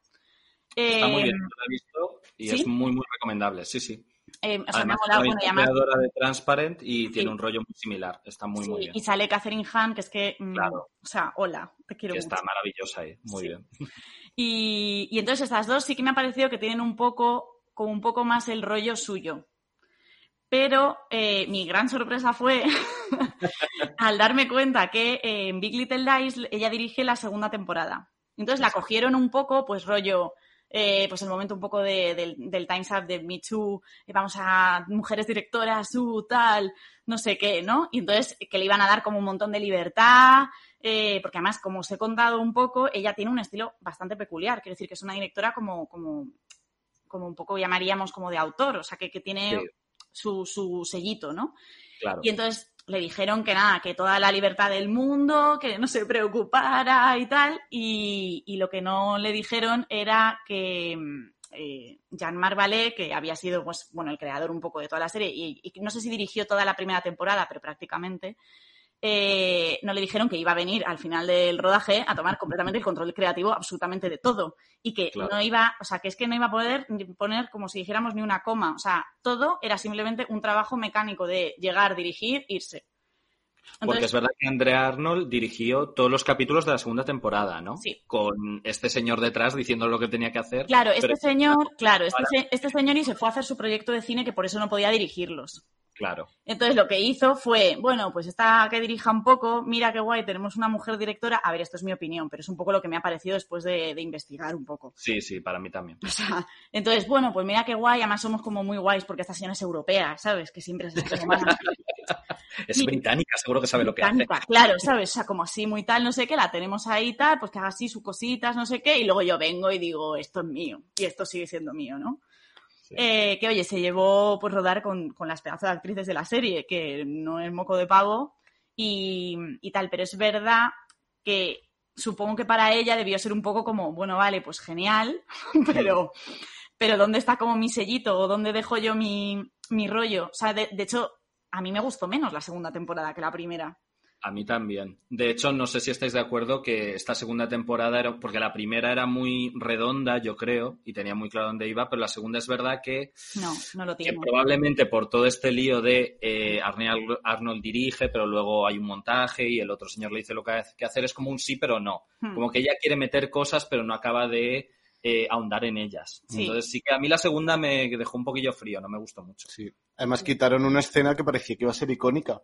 Está muy Eh, bien, lo he visto y ¿sí? es muy, muy recomendable. Sí, sí. eh, o sea, me ha Además, molado, la bueno, y además- creadora de Transparent y tiene un rollo muy similar. Está muy, sí, muy bien. y sale Catherine Hahn, que es que, mm, Claro. o sea, hola, te quiero Que mucho. está maravillosa ahí. Muy Sí. bien. Y, y entonces estas dos sí que me ha parecido que tienen un poco, como un poco más el rollo suyo. Pero eh, mi gran sorpresa fue al darme cuenta que eh, en Big Little Lies ella dirige la segunda temporada. Entonces la cogieron un poco, pues rollo, eh, pues el momento un poco de- del, del Time's Up de Me Too, eh, vamos a mujeres directoras, uh, tal, no sé qué, ¿no? Y entonces que le iban a dar como un montón de libertad, eh, porque además, como os he contado un poco, ella tiene un estilo bastante peculiar, quiero decir que es una directora como, como, como un poco llamaríamos como de autor, o sea, que, que tiene Sí. Su, su sellito, ¿no? Claro. Y entonces le dijeron que nada, que toda la libertad del mundo, que no se preocupara y tal. Y, y lo que no le dijeron era que mm, eh, Jean-Marc Vallée, que había sido pues, bueno, el creador un poco de toda la serie, y, y no sé si dirigió toda la primera temporada, pero prácticamente, eh, no le dijeron que iba a venir al final del rodaje a tomar completamente el control creativo absolutamente de todo y que Claro. no iba, o sea, que es que no iba a poder poner como si dijéramos ni una coma, o sea, todo era simplemente un trabajo mecánico de llegar, dirigir, irse. Porque es verdad que Andrea Arnold dirigió todos los capítulos de la segunda temporada, ¿no? Sí. Con este señor detrás diciendo lo que tenía que hacer. claro, este pero- señor, claro, este, se- este señor y se fue a hacer su proyecto de cine que por eso no podía dirigirlos. Claro. Entonces lo que hizo fue, bueno, pues esta que dirija un poco, mira qué guay, tenemos una mujer directora. A ver, esto es mi opinión, pero es un poco lo que me ha parecido después de, de investigar un poco. Sí, sí, para mí también. O sea, entonces, bueno, pues mira qué guay, además somos como muy guays porque esta señora es europea, ¿sabes? Que siempre es Es Sí. británica, seguro que sabe lo que hace. británica, claro, ¿sabes? O sea, como así muy tal, no sé qué, la tenemos ahí tal, pues que haga así sus cositas, no sé qué, y luego yo vengo y digo, esto es mío, y esto sigue siendo mío, ¿no? Sí. Eh, que oye, se llevó pues rodar con, con las pedazos de actrices de la serie, que no es moco de pavo y, y tal, pero es verdad que supongo que para ella debió ser un poco como, bueno, vale, pues genial, pero, pero ¿dónde está como mi sellito o dónde dejo yo mi, mi rollo? O sea, de, de hecho, a mí me gustó menos la segunda temporada que la primera. A mí también. De hecho, no sé si estáis de acuerdo que esta segunda temporada era, porque la primera era muy redonda, yo creo, y tenía muy claro dónde iba, pero la segunda es verdad que, No, no lo que tiene. probablemente por todo este lío de eh, Arnold, Arnold dirige, pero luego hay un montaje y el otro señor le dice lo que hay que hacer, es como un sí, pero no. Hmm. Como que ella quiere meter cosas, pero no acaba de eh, ahondar en ellas. Sí. Entonces sí que a mí la segunda me dejó un poquillo frío, no me gustó mucho. Sí. Además quitaron una escena que parecía que iba a ser icónica.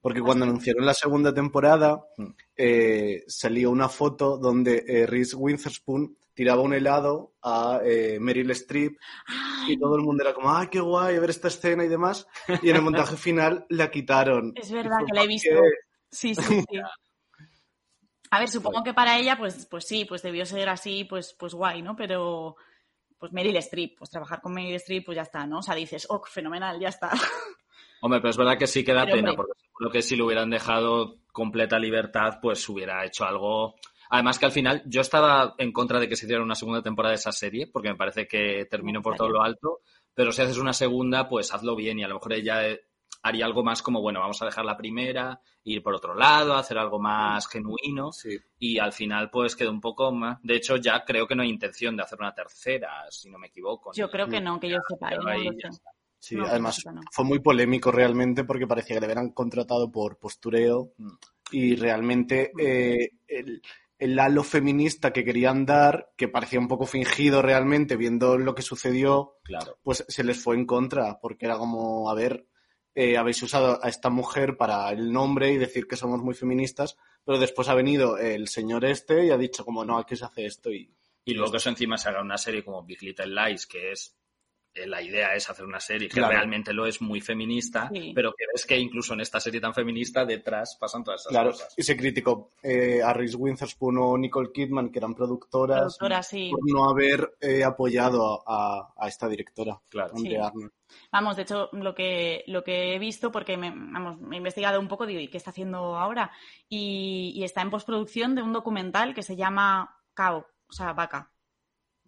Porque cuando anunciaron la segunda temporada, Mm. eh, salió una foto donde eh, Reese Witherspoon tiraba un helado a eh, Meryl Streep Ay, y todo el mundo era como, ¡ay, qué guay ver esta escena y demás! Y en el montaje final la quitaron. es verdad fue que la he visto. Sí, sí, sí. A ver, supongo que para ella, pues, pues sí, pues debió ser así, pues, pues guay, ¿no? Pero, pues Meryl Streep, pues trabajar con Meryl Streep, pues ya está, ¿no? O sea, dices, oh, fenomenal, ya está. Hombre, pero es verdad que sí que da Pero, pena, hombre. porque seguro que si le hubieran dejado completa libertad, pues hubiera hecho algo. Además que al final yo estaba en contra de que se hiciera una segunda temporada de esa serie, porque me parece que terminó por todo lo alto, pero si haces una segunda, pues hazlo bien y a lo mejor ella eh, haría algo más como, bueno, vamos a dejar la primera, ir por otro lado, hacer algo más genuino Sí. y al final pues quedó un poco más... De hecho ya creo que no hay intención de hacer una tercera, si no me equivoco. Yo creo que no, que yo sepa. Sí, No, además no. fue muy polémico realmente porque parecía que le habían contratado por postureo Mm. y realmente eh, el, el halo feminista que querían dar, que parecía un poco fingido realmente viendo lo que sucedió, Claro. pues se les fue en contra porque era como, a ver, eh, habéis usado a esta mujer para el nombre y decir que somos muy feministas, pero después ha venido el señor este y ha dicho como, no, aquí se hace esto y... Y luego que eso encima se haga una serie como Big Little Lies, que es la idea es hacer una serie que Claro. realmente lo es muy feminista, Sí. pero que ves que incluso en esta serie tan feminista detrás pasan todas esas Claro, cosas. y se criticó eh, a Reese Witherspoon o Nicole Kidman, que eran productoras, Productora, sí. por no haber eh, apoyado a, a esta directora, Claro. Andrea Sí. Arnold. Vamos, de hecho, lo que, lo que he visto, porque me, vamos, me he investigado un poco, digo, ¿y qué está haciendo ahora? Y, y está en postproducción de un documental que se llama Cow, o sea, vaca.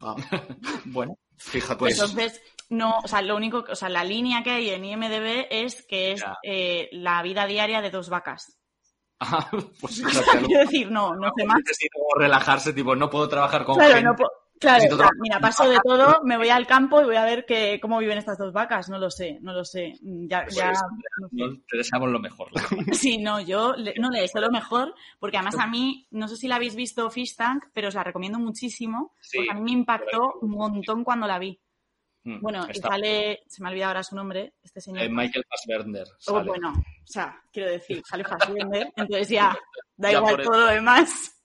Ah, Bueno, fíjate. Pues- Entonces, no, o sea, lo único, o sea, la línea que hay en IMDB es que es eh, la vida diaria de dos vacas. ah, pues lo- Quiero decir, no, no sé más. necesito relajarse, tipo, no puedo trabajar con Claro, gente. no claro, Necesito o sea, trabajar mira, paso de todo, me voy al campo y voy a ver que, cómo viven estas dos vacas. No lo sé, no lo sé. Mm, Ya, Pues, ya, no sé. te deseamos lo mejor. Sí, no, yo le- no le deseo lo mejor, porque además a mí, no sé si la habéis visto Fish Tank, pero os la recomiendo muchísimo, Sí, porque a mí me impactó un montón cuando la vi. Mm, Bueno, y sale, se me ha olvidado ahora su nombre, este señor. eh, Michael Fassbender. Oh, bueno, o sea, quiero decir, sale Fassbender, entonces ya da Ya igual todo lo demás.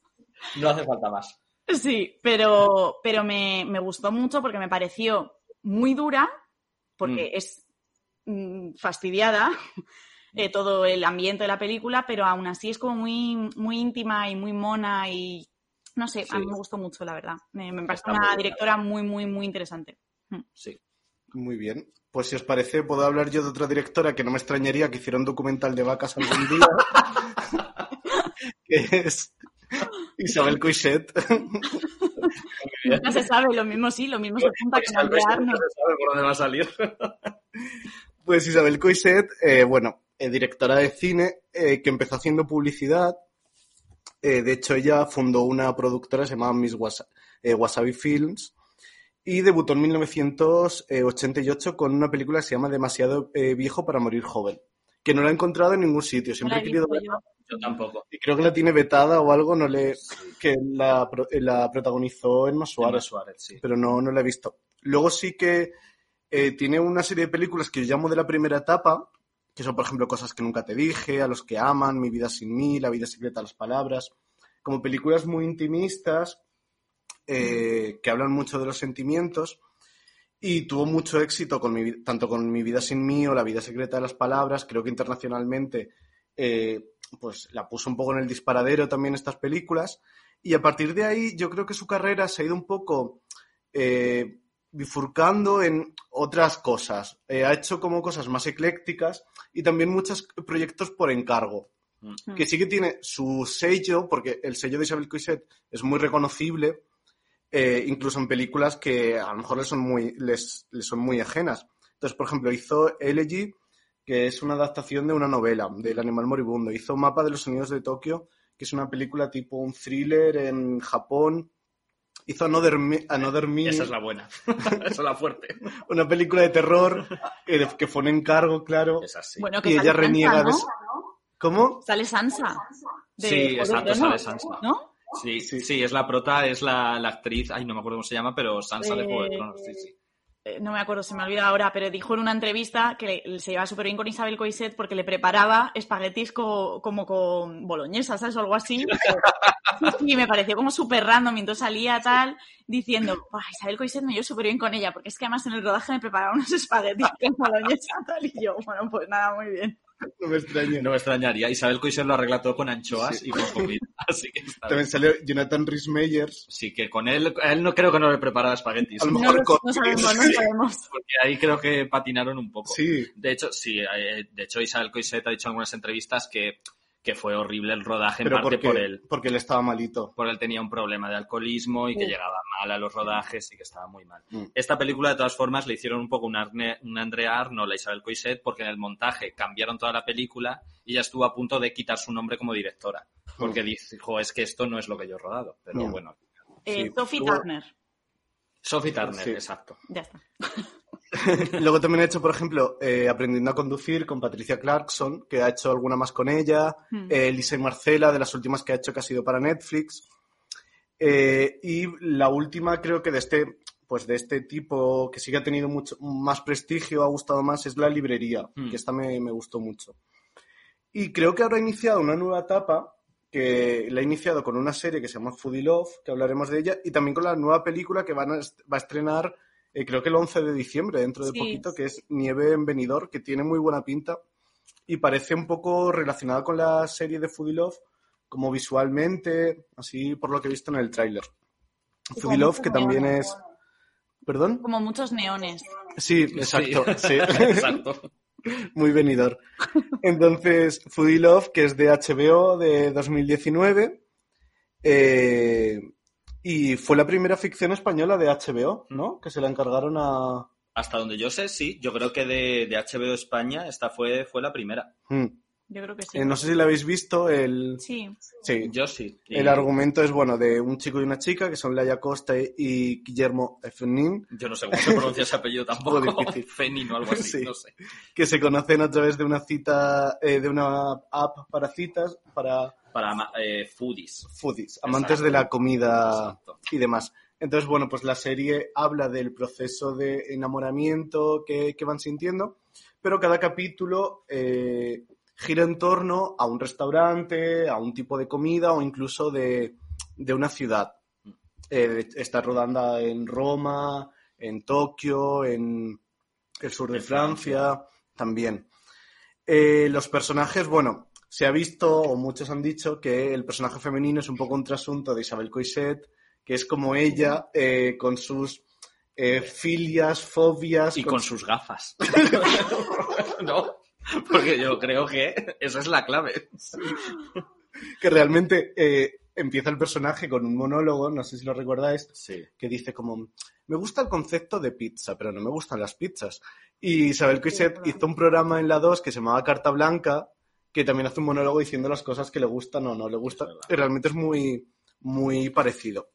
No hace falta más. Sí, pero, pero me, me gustó mucho porque me pareció muy dura, porque Mm. es mm, fastidiada eh, todo el ambiente de la película, pero aún así es como muy, muy íntima y muy mona y no sé, a mí me gustó mucho, la verdad. Me, me parece muy una directora muy, muy, muy interesante. Sí. Muy bien. Pues si os parece, puedo hablar yo de otra directora que no me extrañaría que hiciera un documental de vacas algún día, que es Isabel Coixet. Nunca se sabe, lo mismo sí, lo mismo se Pues vez Arnold. no se sabe por dónde va a salir. Pues Isabel Coixet, eh, bueno, eh, directora de cine eh, que empezó haciendo publicidad. Eh, de hecho, ella fundó una productora que se llamaba Miss Wasa- eh, Wasabi Films y debutó en 1988 con una película que se llama Demasiado eh, viejo para morir joven, que no la he encontrado en ningún sitio. Siempre he querido verla yo. Yo tampoco. y creo que la tiene vetada o algo, no le que la, la protagonizó Emma Emma Suárez Suárez, sí. pero no, no la he visto. Luego sí que eh, tiene una serie de películas que yo llamo de la primera etapa, que son, por ejemplo, Cosas que nunca te dije, A los que aman, Mi vida sin mí, La vida secreta las palabras, como películas muy intimistas eh, que hablan mucho de los sentimientos y tuvo mucho éxito con mi, tanto con Mi vida sin mí o La vida secreta de las palabras, creo que internacionalmente eh, pues la puso un poco en el disparadero también estas películas y a partir de ahí yo creo que su carrera se ha ido un poco eh, bifurcando en otras cosas. Eh, ha hecho como cosas más eclécticas y también muchos proyectos por encargo. Mm. Que sí que tiene su sello, porque el sello de Isabel Coixet es muy reconocible, eh, incluso en películas que a lo mejor les son muy, les, les son muy ajenas. Entonces, por ejemplo, hizo Elegy, que es una adaptación de una novela, del animal moribundo. Hizo Mapa de los Sonidos de Tokio, que es una película tipo un thriller en Japón. Hizo Another Me, Another Me, Esa es la buena. Esa es la fuerte. una película de terror eh, de- que fue un encargo, claro. Es así. Bueno, que Y ella reniega Sansa, de ¿no? eso. ¿Cómo? Sale Sansa. de Sí, de exacto, sale Sansa. ¿No? Sí, Sí. sí, es la prota, es la, la actriz, ay, no me acuerdo cómo se llama, pero Sansa de Juego de Eh, Tronos, sí, sí. eh, no me acuerdo, se me olvida ahora, pero dijo en una entrevista que se llevaba súper bien con Isabel Coixet porque le preparaba espaguetis co- como con boloñesa, ¿sabes? O algo así. Y me pareció como súper random, y entonces salía tal, diciendo, "Buah, Isabel Coixet me llevo súper bien con ella, porque es que además en el rodaje me preparaba unos espaguetis con boloñesa tal, y yo, bueno, pues nada, muy bien. No me extraña. No me extrañaría. Isabel Coixet lo arregla todo con anchoas Sí. y con comida. Así que está También bien. salió Jonathan Rhys Meyers. Sí, que con él, a él no creo que no le preparaba espaguetis. A lo No, mejor lo- con- no sabemos, no sabemos. Porque ahí creo que patinaron un poco. Sí, De hecho, sí, eh, de hecho Isabel Coixet ha dicho en algunas entrevistas que, que fue horrible el rodaje en pero parte porque, por él. porque él estaba malito. Por él tenía un problema de alcoholismo y que llegaba mal a los rodajes y que estaba muy mal. Mm. Esta película, de todas formas, le hicieron un poco un, Arne- un Andrea Arnold a Isabel Coixet porque en el montaje cambiaron toda la película y ella estuvo a punto de quitar su nombre como directora. Porque dijo, es que esto no es lo que yo he rodado. Pero Mm. bueno. Eh, Sí. Sophie Turner. Sophie Turner, Sí. exacto. Ya está. Luego también ha hecho, por ejemplo, eh, Aprendiendo a conducir con Patricia Clarkson, que ha hecho alguna más con ella. Hmm. eh, Lisa y Marcela, de las últimas que ha hecho que ha sido para Netflix. Eh, y la última, creo que de este, pues de este tipo, que sí que ha tenido mucho más prestigio, ha gustado más, es La Librería, Mm. que esta me, me gustó mucho. Y creo que ahora ha iniciado una nueva etapa, que la ha iniciado con una serie que se llama Foodie Love, que hablaremos de ella, y también con la nueva película que van a va a estrenar, eh, creo que el 11 de diciembre, dentro de Sí. poquito, que es Nieve en Benidorm, que tiene muy buena pinta y parece un poco relacionada con la serie de Foodie Love, como visualmente, así por lo que he visto en el tráiler. Foodie Love, que también neones. es... ¿Perdón? Como muchos neones. Sí, exacto. Sí. Exacto. Muy venidor. Entonces, Foodie Love, que es de HBO de 2019, eh, y fue la primera ficción española de HBO, ¿no? Que se la encargaron a... Hasta donde yo sé, sí. Yo creo que de, de HBO España esta fue, fue la primera. Hmm. Yo creo que sí. Eh, no sé si la habéis visto, el... Sí. Sí, Yo sí. Y El argumento es, bueno, de un chico y una chica, que son Laia Costa y Guillermo Efnin, Yo no sé cómo se pronuncia ese apellido tampoco. difícil. Fenin o algo así, Sí. no sé. que se conocen a través de una cita, eh, de una app para citas, para Para eh, foodies. foodies, amantes de la comida Exacto. y demás. Entonces, bueno, pues la serie habla del proceso de enamoramiento que, que van sintiendo, pero cada capítulo eh, gira en torno a un restaurante, a un tipo de comida o incluso de, de una ciudad. Eh, está rodando en Roma, en Tokio, en el sur de Francia, Francia. también. Eh, los personajes, bueno, se ha visto, o muchos han dicho, que el personaje femenino es un poco un trasunto de Isabel Coixet, que es como ella, eh, con sus eh, filias, fobias. Y con sus gafas. ¿No? Porque yo creo que esa es la clave. Que realmente eh, empieza el personaje con un monólogo, no sé si lo recordáis, Sí. que dice como, me gusta el concepto de pizza, pero no me gustan las pizzas. Y Isabel Coixet hizo un programa en la 2 que se llamaba Carta Blanca, que también hace un monólogo diciendo las cosas que le gustan o no le gustan. Realmente es muy, muy parecido.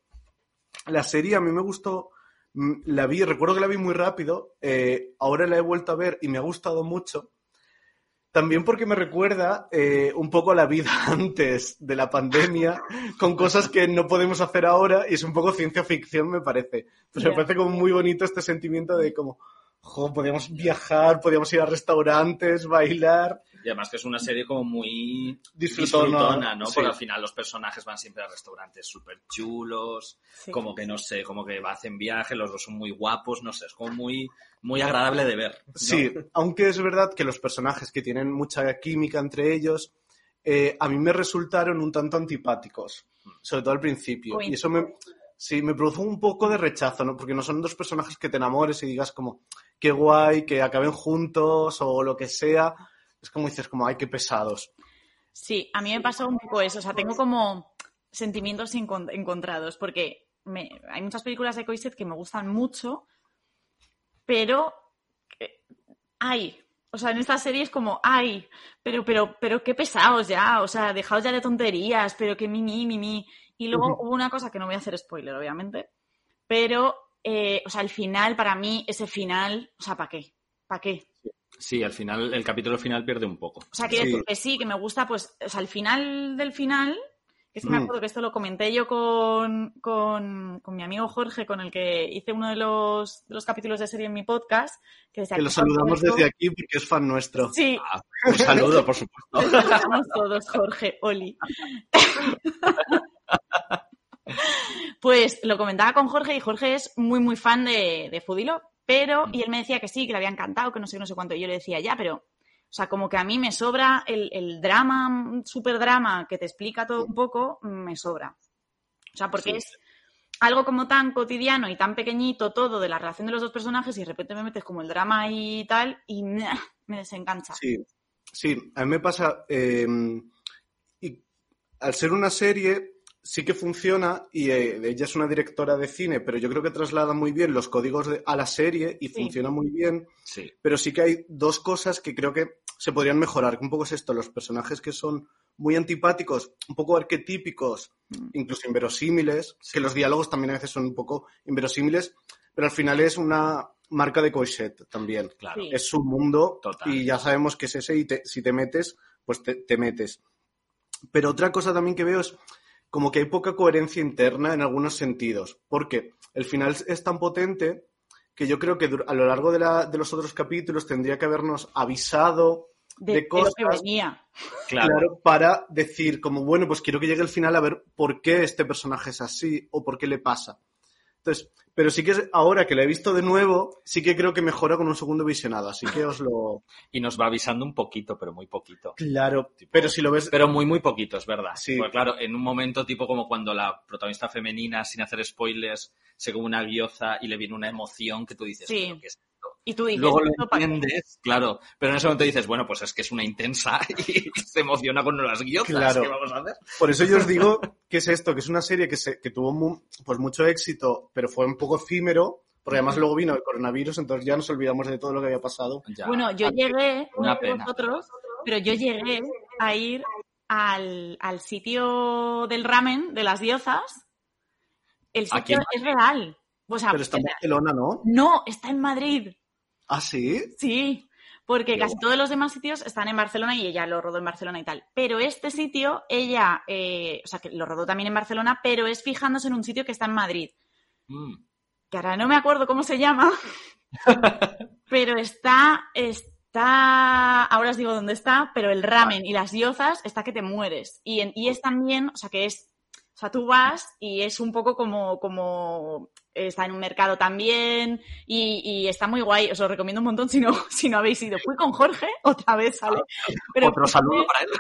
La serie a mí me gustó, mm, la vi, recuerdo que la vi muy rápido, eh, ahora la he vuelto a ver y me ha gustado mucho. También porque me recuerda eh, un poco a la vida antes de la pandemia, con cosas que no podemos hacer ahora, y es un poco ciencia ficción, me parece. Pues me parece como muy bonito este sentimiento de como, jo, podíamos viajar, podíamos ir a restaurantes, bailar. Y además que es una serie como muy Disfrutona, disfrutona, ¿no? sí. Porque al final los personajes van siempre a restaurantes súper chulos, Sí. como que no sé, como que hacen viaje, los dos son muy guapos, no sé, es como muy, muy agradable de ver. ¿no? Sí, aunque es verdad que los personajes que tienen mucha química entre ellos, eh, a mí me resultaron un tanto antipáticos, sobre todo al principio. Uy. Y eso me, sí, me produjo un poco de rechazo, ¿no? Porque no son dos personajes que te enamores y digas como, qué guay, que acaben juntos o lo que sea. Es como dices, como, ay, qué pesados. Sí, a mí me pasó un poco eso. O sea, tengo como sentimientos encon- encontrados, porque me- hay muchas películas de Coixet que me gustan mucho, pero eh, ay, o sea, en esta serie es como, ay, pero, pero, pero qué pesados ya, o sea, dejaos ya de tonterías, pero que mimi, mimi. Y luego hubo una cosa que no voy a hacer spoiler, obviamente, pero, eh, o sea, el final, para mí, ese final, o sea, ¿para qué? ¿Para qué? Sí, al final, el capítulo final pierde un poco. O sea, quiero Sí. decir que sí, que me gusta, pues, o sea, al final del final, que es que me Mm. acuerdo que esto lo comenté yo con, con, con mi amigo Jorge, con el que hice uno de los, de los capítulos de serie en mi podcast, que desde Que aquí, lo saludamos desde aquí porque es fan nuestro. Sí, Un saludo, por supuesto. saludamos todos, Jorge, Oli. Pues lo comentaba con Jorge y Jorge es muy, muy fan de, de Foodie Love, pero, y él me decía que sí, que le había encantado, que no sé, no sé cuánto, y yo le decía, ya, pero, o sea, como que a mí me sobra el, el drama, super drama que te explica todo un poco, me sobra. O sea, porque Sí. es algo como tan cotidiano y tan pequeñito todo de la relación de los dos personajes y de repente me metes como el drama y tal y ¡meh! me desengancha. Sí, sí, a mí me pasa. eh, y al ser una serie, sí que funciona y eh, ella es una directora de cine, pero yo creo que traslada muy bien los códigos de- a la serie y Sí. funciona muy bien. Sí. Pero sí que hay dos cosas que creo que se podrían mejorar. Un poco es esto, los personajes que son muy antipáticos, un poco arquetípicos, Mm. incluso inverosímiles, que los diálogos también a veces son un poco inverosímiles, pero al final es una marca de Coixet también Claro. Sí. es su mundo Total. y ya sabemos que es ese y te- si te metes, pues te, te metes. Pero otra cosa también que veo es como que hay poca coherencia interna en algunos sentidos, porque el final es tan potente que yo creo que a lo largo de, la- de los otros capítulos tendría que habernos avisado de, de de lo cosas que venía. Claro. claro, para decir como, bueno, pues quiero que llegue el final a ver por qué este personaje es así o por qué le pasa. Entonces, pero sí que es- ahora que la he visto de nuevo, sí que creo que mejora con un segundo visionado, así que os lo... Y nos va avisando un poquito, pero muy poquito. Claro, Tipo- pero si lo ves... Pero muy, muy poquito, es verdad. Sí. Pues claro, en un momento tipo como cuando la protagonista femenina, sin hacer spoilers, se come una guioza y le viene una emoción que tú dices, Sí. "¿Pero qué es esto?". Y tú dices, Luego lo entiendes, claro, pero en ese momento dices, bueno, pues es que es una intensa y se emociona con las guiozas, Claro. ¿qué vamos a hacer? Por eso yo os digo que es esto, que es una serie que, se, que tuvo mu- pues mucho éxito, pero fue un poco efímero, porque además luego vino el coronavirus, entonces ya nos olvidamos de todo lo que había pasado. Ya. Bueno, yo llegué, Una pena. vosotros, pero yo llegué a ir al, al sitio del ramen de las diosas. El sitio es real. O sea, Pero está en. Barcelona, ¿no? no, está en Madrid. ¿Ah, sí? Sí, porque casi todos los demás sitios están en Barcelona y ella lo rodó en Barcelona y tal. Pero este sitio, ella, eh, o sea, que lo rodó también en Barcelona, pero es fijándose en un sitio que está en Madrid. Mm. que ahora no me acuerdo cómo se llama, pero está, está, ahora os digo dónde está, pero el ramen y las diosas está que te mueres. Y, en- y es también, o sea, que es, sea, tú vas y es un poco como, como está en un mercado también y, y está muy guay, os lo recomiendo un montón si no, si no habéis ido. Fui con Jorge, otra vez sale. Pero Otro saludo para él.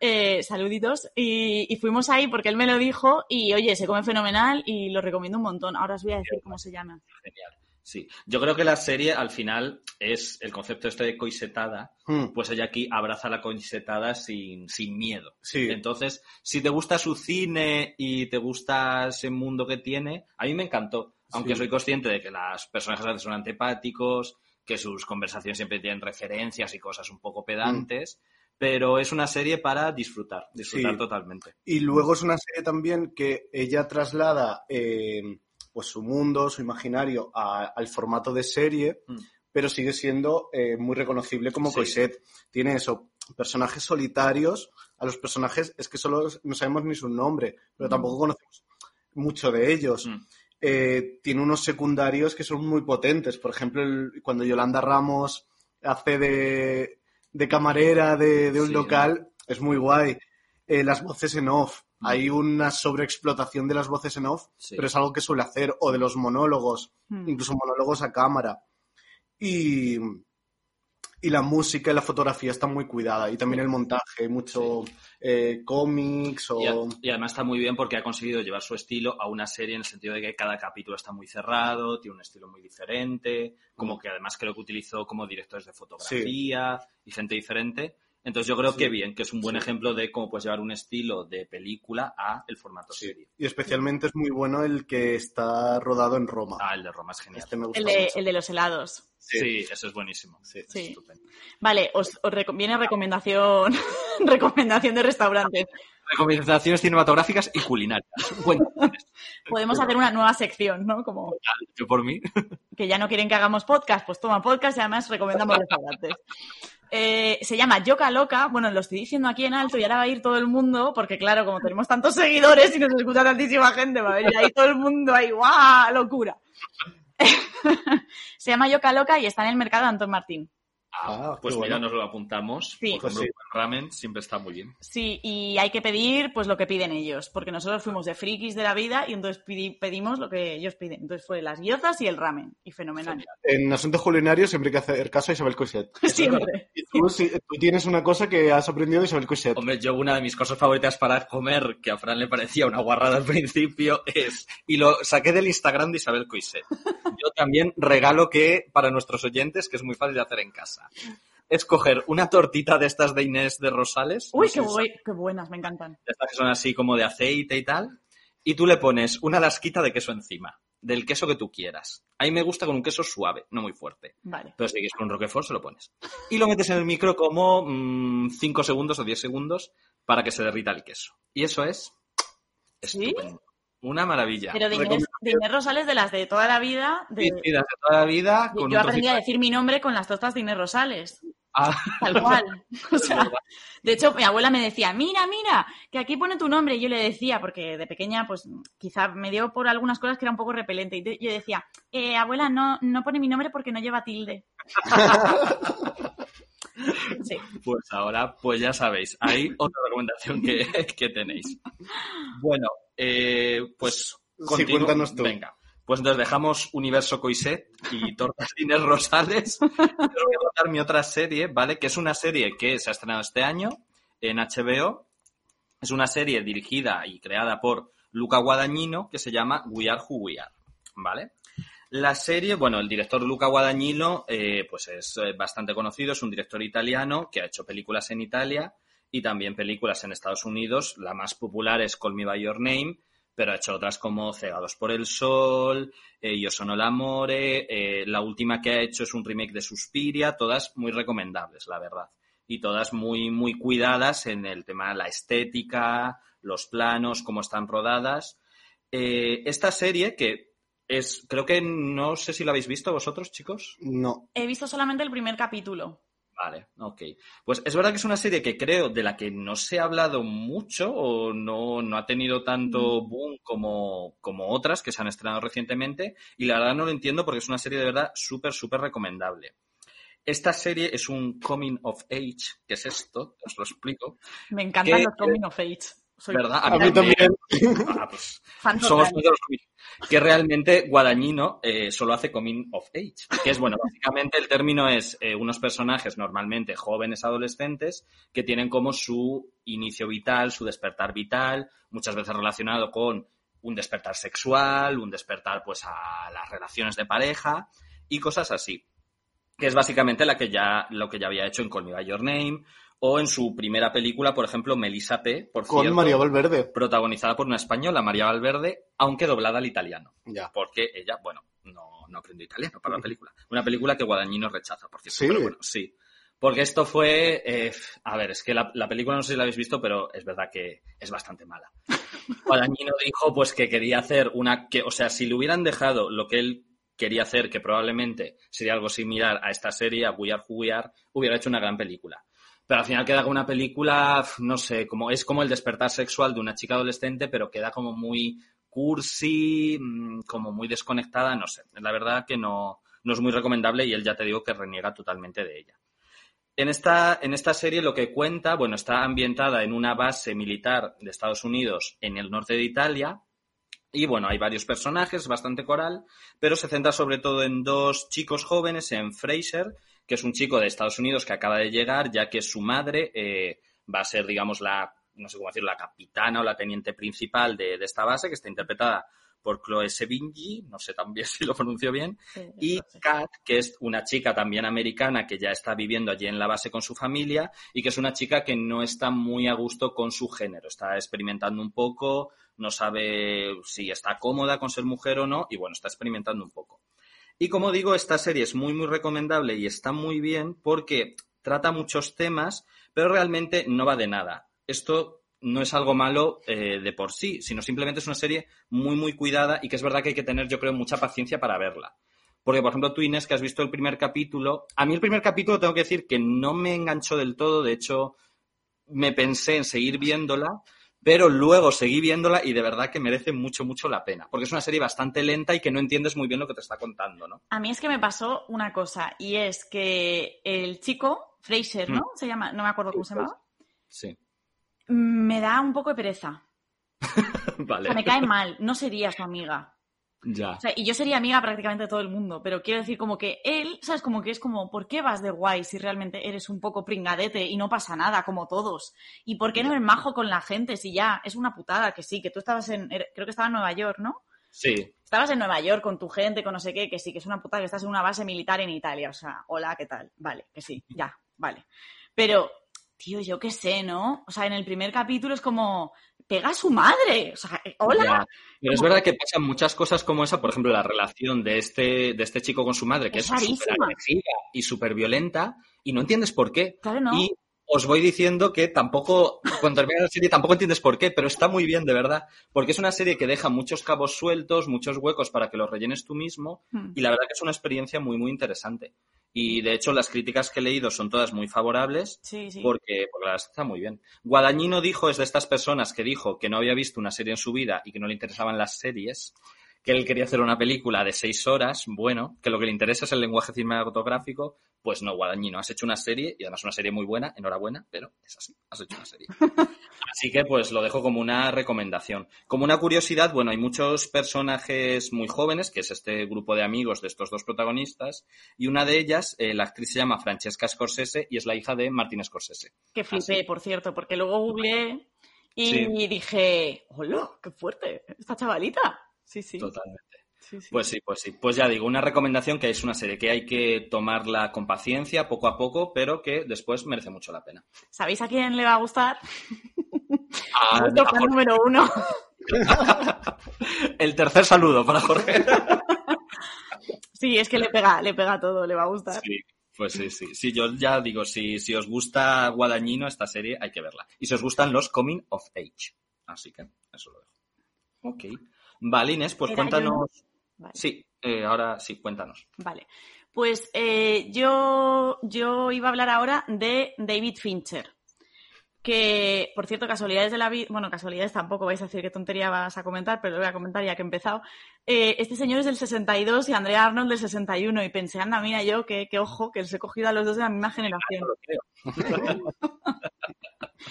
eh, saluditos. Y, y fuimos ahí porque él me lo dijo y oye, se come fenomenal y lo recomiendo un montón. Ahora os voy a decir cómo se llama. Genial. Sí, yo creo que la serie al final es el concepto este de coisetada, Hmm, pues ella aquí abraza la coisetada sin, sin miedo. Sí. Entonces, si te gusta su cine y te gusta ese mundo que tiene, a mí me encantó. Aunque Sí. soy consciente de que los personajes a veces son antipáticos, que sus conversaciones siempre tienen referencias y cosas un poco pedantes, pero es una serie para disfrutar, disfrutar Sí. totalmente. Y luego es una serie también que ella traslada eh, pues su mundo, su imaginario a- al formato de serie, Mm. pero sigue siendo eh, muy reconocible como Sí. Coiset. Tiene eso, personajes solitarios, a los personajes es que solo no sabemos ni su nombre, pero Mm. tampoco conocemos mucho de ellos. Mm. Eh, tiene unos secundarios que son muy potentes. Por ejemplo, el- cuando Yolanda Ramos hace de, de camarera de, de un Sí, local, es muy guay. Eh, las voces en off. Mm. Hay una sobreexplotación de las voces en off, Sí. pero es algo que suele hacer, o de los monólogos, Hmm. incluso monólogos a cámara. Y, y la música y la fotografía están muy cuidada. Y también el montaje, mucho eh, cómics o... Y, a- y además está muy bien porque ha conseguido llevar su estilo a una serie en el sentido de que cada capítulo está muy cerrado, tiene un estilo muy diferente, como Mm. que además creo que utilizó como directores de fotografía y gente diferente. Entonces yo creo Sí. que bien, que es un buen Sí. ejemplo de cómo puedes llevar un estilo de película a el formato Sí. serie. Y especialmente es muy bueno el que está rodado en Roma. Ah, el de Roma es genial. Este me gusta El de, mucho. el de los helados. Sí, eso es buenísimo. Sí. Sí. Estupendo. Vale, os, os reco- viene recomendación, recomendación de restaurante. Recomendaciones cinematográficas y culinarias. Bueno, Podemos hacer una nueva sección, ¿no? Como yo por mí. que ya no quieren que hagamos podcast, pues toma podcast y además recomendamos restaurantes. Eh, se llama Yoka Loca. Bueno, lo estoy diciendo aquí en alto y ahora va a ir todo el mundo, porque claro, como tenemos tantos seguidores y nos escucha tantísima gente, va a venir ahí todo el mundo ahí, ¡guau! ¡Locura! se llama Yoka Loca y está en el mercado de Antón Martín. Ah, Ah, pues mira, bueno. nos lo apuntamos. Sí. Por Pues sí. ramen siempre está muy bien. Sí, y hay que pedir pues lo que piden ellos, porque nosotros fuimos de frikis de la vida y entonces pedimos lo que ellos piden. Entonces fue las guiozas y el ramen, y fenomenal. En asuntos culinarios siempre hay que hacer caso a Isabel Coixet. Siempre. Y tú, si- tú tienes una cosa que has aprendido de Isabel Coixet. Hombre, yo una de mis cosas favoritas para comer, que a Fran le parecía una guarrada al principio, es, y lo saqué del Instagram de Isabel Coixet. Yo también regalo que, para nuestros oyentes, que es muy fácil de hacer en casa, es coger una tortita de estas de Inés de Rosales, Uy, no qué, buenas, me encantan. estas que son así como de aceite y tal, y tú le pones una lasquita de queso encima, del queso que tú quieras. A mí me gusta con un queso suave, no muy fuerte. Vale. Pero si quieres con un Roquefort, se lo pones. Y lo metes en el micro como 5 segundos o 10 segundos para que se derrita el queso. Y eso es ¿Sí? estupendo. Una maravilla. Pero de Inés, Recomiendo- de Inés Rosales, de las de toda la vida, de- Sí, sí, de toda la vida. yo Con yo un aprendí a decir mi nombre con las tostas de Inés Rosales. Ah, Tal cual. O sea, de hecho, mi abuela me decía, mira, mira, que aquí pone tu nombre. Y yo le decía, porque de pequeña, pues quizá me dio por algunas cosas que era un poco repelente. Y yo decía, eh, abuela, no, no pone mi nombre porque no lleva tilde. Sí. Pues ahora, pues ya sabéis, hay otra recomendación que, que tenéis. Bueno, eh, pues Sí, cuéntanos tú. Venga, pues entonces dejamos Universo Coiset y Tortas de Inés Rosales. Os voy a contar mi otra serie, ¿vale? Que es una serie que se ha estrenado este año en HBO. Es una serie dirigida y creada por Luca Guadagnino que se llama We Are Who We Are, ¿vale? La serie, bueno, el director Luca Guadagnino, eh, pues es eh, bastante conocido, es un director italiano que ha hecho películas en Italia y también películas en Estados Unidos. La más popular es Call Me By Your Name, pero ha hecho otras como Cegados por el Sol, eh, Yo Sono l'Amore, eh, la última que ha hecho es un remake de Suspiria, todas muy recomendables, la verdad. Y todas muy, muy cuidadas en el tema de la estética, los planos, cómo están rodadas. Esta serie que es, creo que no sé si la habéis visto vosotros, chicos. No. He visto solamente el primer capítulo. Vale, ok. Pues es verdad que es una serie que creo de la que no se ha hablado mucho o no, no ha tenido tanto boom como, como otras que se han estrenado recientemente y la verdad no lo entiendo porque es una serie de verdad súper, súper recomendable. Esta serie es un coming of age, ¿qué es esto? Os lo explico. Me encantan ¿Qué- los coming of age. Soy ¿Verdad? A mí también. Ah, pues, somos de los coming- que realmente Guadagnino eh, solo hace coming of age, que es bueno, básicamente el término es eh, unos personajes normalmente jóvenes adolescentes que tienen como su inicio vital, su despertar vital, muchas veces relacionado con un despertar sexual, un despertar pues a las relaciones de pareja y cosas así, que es básicamente la que ya lo que ya había hecho en Call Me By Your Name o en su primera película, por ejemplo, Melissa P, por Con cierto, María Valverde. protagonizada por una española, María Valverde, aunque doblada al italiano, Ya. porque ella, bueno, no, no aprendió italiano para la película. Una película que Guadagnino rechaza, por cierto. Sí. Pero bueno, sí. Porque esto fue, eh, a ver, es que la, la película no sé si la habéis visto, pero es verdad que es bastante mala. Guadagnino dijo pues que quería hacer una, que, o sea, si le hubieran dejado lo que él quería hacer, que probablemente sería algo similar a esta serie, a We Are Who We Are, hubiera hecho una gran película. Pero al final queda como una película, no sé, como es como el despertar sexual de una chica adolescente, pero queda como muy cursi, mm, como muy desconectada, no sé. La verdad que no, no es muy recomendable y él ya te digo que reniega totalmente de ella. En esta, en esta serie lo que cuenta, bueno, está ambientada en una base militar de Estados Unidos en el norte de Italia. Y bueno, hay varios personajes, bastante coral, pero se centra sobre todo en dos chicos jóvenes, en Fraser, que es un chico de Estados Unidos que acaba de llegar, ya que su madre eh, va a ser, digamos, la, no sé cómo decirlo, la capitana o la teniente principal de, de esta base, que está interpretada por Chloe Sevigny, no sé también si lo pronuncio bien, Sí, y. Kat, que es una chica también americana que ya está viviendo allí en la base con su familia y que es una chica que no está muy a gusto con su género, está experimentando un poco, no sabe si está cómoda con ser mujer o no y bueno, está experimentando un poco. Y como digo, esta serie es muy muy recomendable y está muy bien porque trata muchos temas, pero realmente no va de nada. Esto no es algo malo eh, de por sí, sino simplemente es una serie muy, muy cuidada y que es verdad que hay que tener, yo creo, mucha paciencia para verla. Porque, por ejemplo, tú, Inés, que has visto el primer capítulo, a mí el primer capítulo tengo que decir que no me enganchó del todo, de hecho, me pensé en seguir viéndola, pero luego seguí viéndola y de verdad que merece mucho, mucho la pena, porque es una serie bastante lenta y que no entiendes muy bien lo que te está contando, ¿no? A mí es que me pasó una cosa, y es que el chico, Fraser, ¿no? Se llama, no me acuerdo cómo se llamaba, Sí, me da un poco de pereza. O vale. sea, me cae mal, no sería su amiga. Ya. O sea, y yo sería amiga prácticamente de todo el mundo, pero quiero decir como que él, ¿sabes? Como que es como, ¿por qué vas de guay si realmente eres un poco pringadete y no pasa nada, como todos? ¿Y por qué no eres majo con la gente si ya es una putada que sí, que tú estabas en, er- creo que estaba en Nueva York, ¿no? Sí, Estabas en Nueva York con tu gente, con no sé qué, que sí, que es una putada que estás en una base militar en Italia, o sea, hola, ¿qué tal? Vale, que sí, ya, vale. Pero, tío, yo qué sé, ¿no? O sea, en el primer capítulo es como, pega a su madre, o sea, eh, hola. Ya. Pero es verdad que pasan muchas cosas como esa, por ejemplo, la relación de este, de este chico con su madre, que Es súper agresiva y súper violenta, y no entiendes por qué. Claro, ¿no? Y os voy diciendo que tampoco, cuando termina la serie, tampoco entiendes por qué, pero está muy bien, de verdad. Porque es una serie que deja muchos cabos sueltos, muchos huecos para que los rellenes tú mismo, Hmm. y la verdad que es una experiencia muy, muy interesante. Y de hecho, las críticas que he leído son todas muy favorables, Sí, sí. porque, porque la está muy bien. Guadañino dijo, es de estas personas que dijo que no había visto una serie en su vida y que no le interesaban las series, que él quería hacer una película de seis horas, bueno, que lo que le interesa es el lenguaje cinematográfico, pues no, Guadañino, has hecho una serie, y además una serie muy buena, enhorabuena, pero es así, has hecho una serie. Así que pues lo dejo como una recomendación. Como una curiosidad, bueno, hay muchos personajes muy jóvenes, que es este grupo de amigos de estos dos protagonistas, y una de ellas, eh, la actriz se llama Francesca Scorsese y es la hija de Martin Scorsese. Que flipé, Así. por cierto, porque luego googleé y Sí. dije, hola, qué fuerte, esta chavalita. Sí, sí. Totalmente. sí, sí. Pues sí, pues sí. Pues ya digo, una recomendación que es una serie que hay que tomarla con paciencia, poco a poco, pero que después merece mucho la pena. ¿Sabéis a quién le va a gustar? Ah, Nuestro a fan Jorge. número uno. El tercer saludo para Jorge. Sí, es que le pega, le pega todo, le va a gustar. Sí, pues sí, sí. Sí, yo ya digo, si, si os gusta Guadañino, esta serie hay que verla. Y si os gustan los Coming of Age. Así que eso lo dejo. Ok. Vale, Inés, pues ¿Era cuéntanos. yo? Vale. Sí, eh, ahora sí, cuéntanos. Vale. Pues eh, yo, yo iba a hablar ahora de David Fincher. Que, por cierto, casualidades de la vida. Bueno, casualidades tampoco vais a decir qué tontería vas a comentar, pero lo voy a comentar ya que he empezado. Eh, este señor es del 62 y Andrea Arnold del 61. Y pensé, anda, mira yo, qué, qué ojo, que los he cogido a los dos de la misma generación. No lo creo.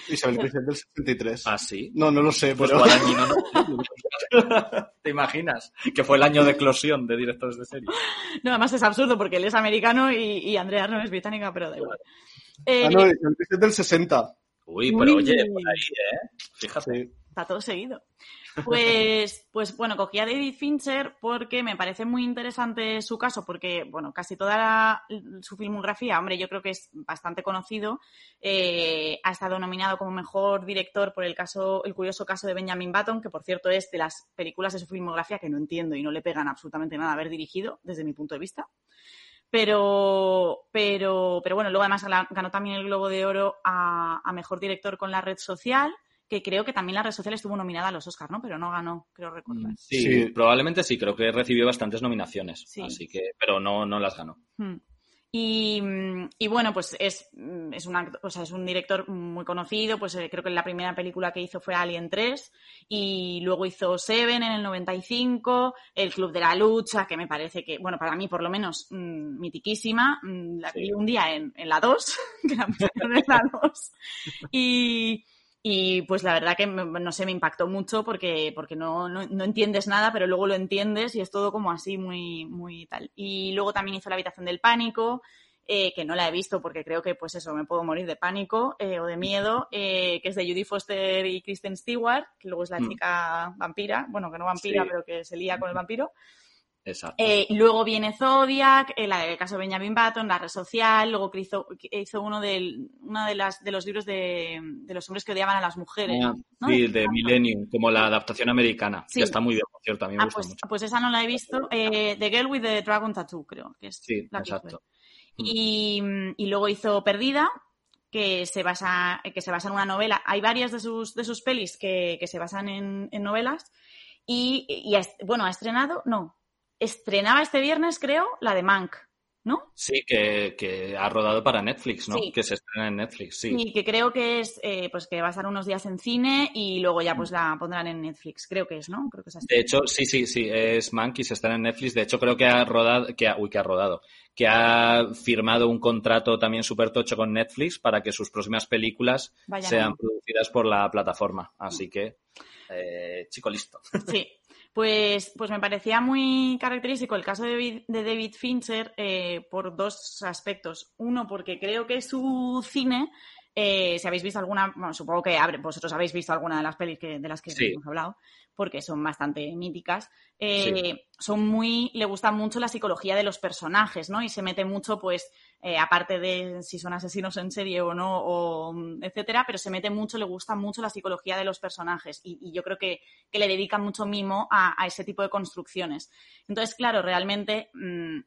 Isabel del 63. ¿Ah, sí? No, no lo sé, Pues pero... Guadañino no. ¿Te imaginas? Que fue el año de eclosión de directores de serie. No, además es absurdo porque él es americano y, y Andrea Arnold es británica, pero da igual. Eh, Ah, no, Isabel Cristel del 60. Uy, pero Uy. oye, por ahí, ¿eh? Fíjate. Está todo seguido. Pues, pues bueno, cogí a David Fincher porque me parece muy interesante su caso, porque, bueno, casi toda la- su filmografía, hombre, yo creo que es bastante conocido. Eh, ha estado nominado como mejor director por el caso, el curioso caso de Benjamin Button, que por cierto es de las películas de su filmografía que no entiendo y no le pegan absolutamente nada haber dirigido, desde mi punto de vista. Pero, pero, pero bueno, luego además ganó también el Globo de Oro a, a Mejor Director con la red social, que creo que también la red social estuvo nominada a los Oscars, ¿no? Pero no ganó, creo recordar. Sí, Sí. probablemente sí, creo que recibió bastantes nominaciones. Sí. Así que, pero no, no las ganó. Hmm. Y, mm, y bueno, pues es, mm, es, un act- o sea, es un director muy conocido, pues eh, creo que la primera película que hizo fue Alien 3 y luego hizo Seven en el 95, El Club de la Lucha, que me parece que, bueno, para mí por lo menos mm, mitiquísima, Mm, la Sí. vi un día en, en la 2, que la en la 2, y, y pues la verdad que, me- no sé, me impactó mucho porque, porque no, no, no entiendes nada, pero luego lo entiendes y es todo como así muy, muy tal. Y luego también hizo La habitación del pánico, eh, que no la he visto porque creo que, pues eso, me puedo morir de pánico eh, o de miedo, eh, que es de Judy Foster y Kristen Stewart, que luego es la Mm. chica vampira, bueno, que no vampira, Sí. pero que se lía con el vampiro. Eh, luego viene Zodiac, eh, del caso de Benjamin Button, la red social, luego que hizo, que hizo uno, del, uno de, las, de los libros de, de los hombres que odiaban a las mujeres. Ah, ¿no? sí, de Millennium, como la adaptación americana. Sí. Que está muy bien, por cierto, a mí me Ah, gusta pues, mucho. pues esa no la he visto. Eh, the Girl with the Dragon Tattoo, creo que es Sí, la que exacto. fue. Y, y luego hizo Perdida, que se basa, que se basa en una novela. Hay varias de sus, de sus pelis que, que se basan en, en novelas. Y, y bueno, ha estrenado, no, estrenaba este viernes, creo, la de Mank. ¿no? Sí, que, que ha rodado para Netflix, ¿no? Sí. Que se estrena en Netflix, sí. Y que creo que es, eh, pues que va a estar unos días en cine y luego ya pues la pondrán en Netflix. Creo que es, ¿no? Creo que es así. De hecho, sí, sí, sí, es Monkey, se está en Netflix. De hecho, creo que ha rodado, que ha, uy, que ha rodado, que ha firmado un contrato también súper tocho con Netflix para que sus próximas películas sean producidas por la plataforma. Así que, eh, chico listo. Sí, pues, pues me parecía muy característico el caso de David, de David Fincher eh, por dos aspectos. Uno, porque creo que su cine, eh, si habéis visto alguna, bueno, supongo que vosotros habéis visto alguna de las pelis que, de las que Sí. hemos hablado, porque son bastante míticas, eh, son muy, le gusta mucho la psicología de los personajes, ¿no? Y se mete mucho, pues, eh, aparte de si son asesinos en serie o no, o, mm, etcétera, pero se mete mucho, le gusta mucho la psicología de los personajes. Y, y yo creo que, que le dedica mucho mimo a, a ese tipo de construcciones. Entonces, claro, realmente, mm,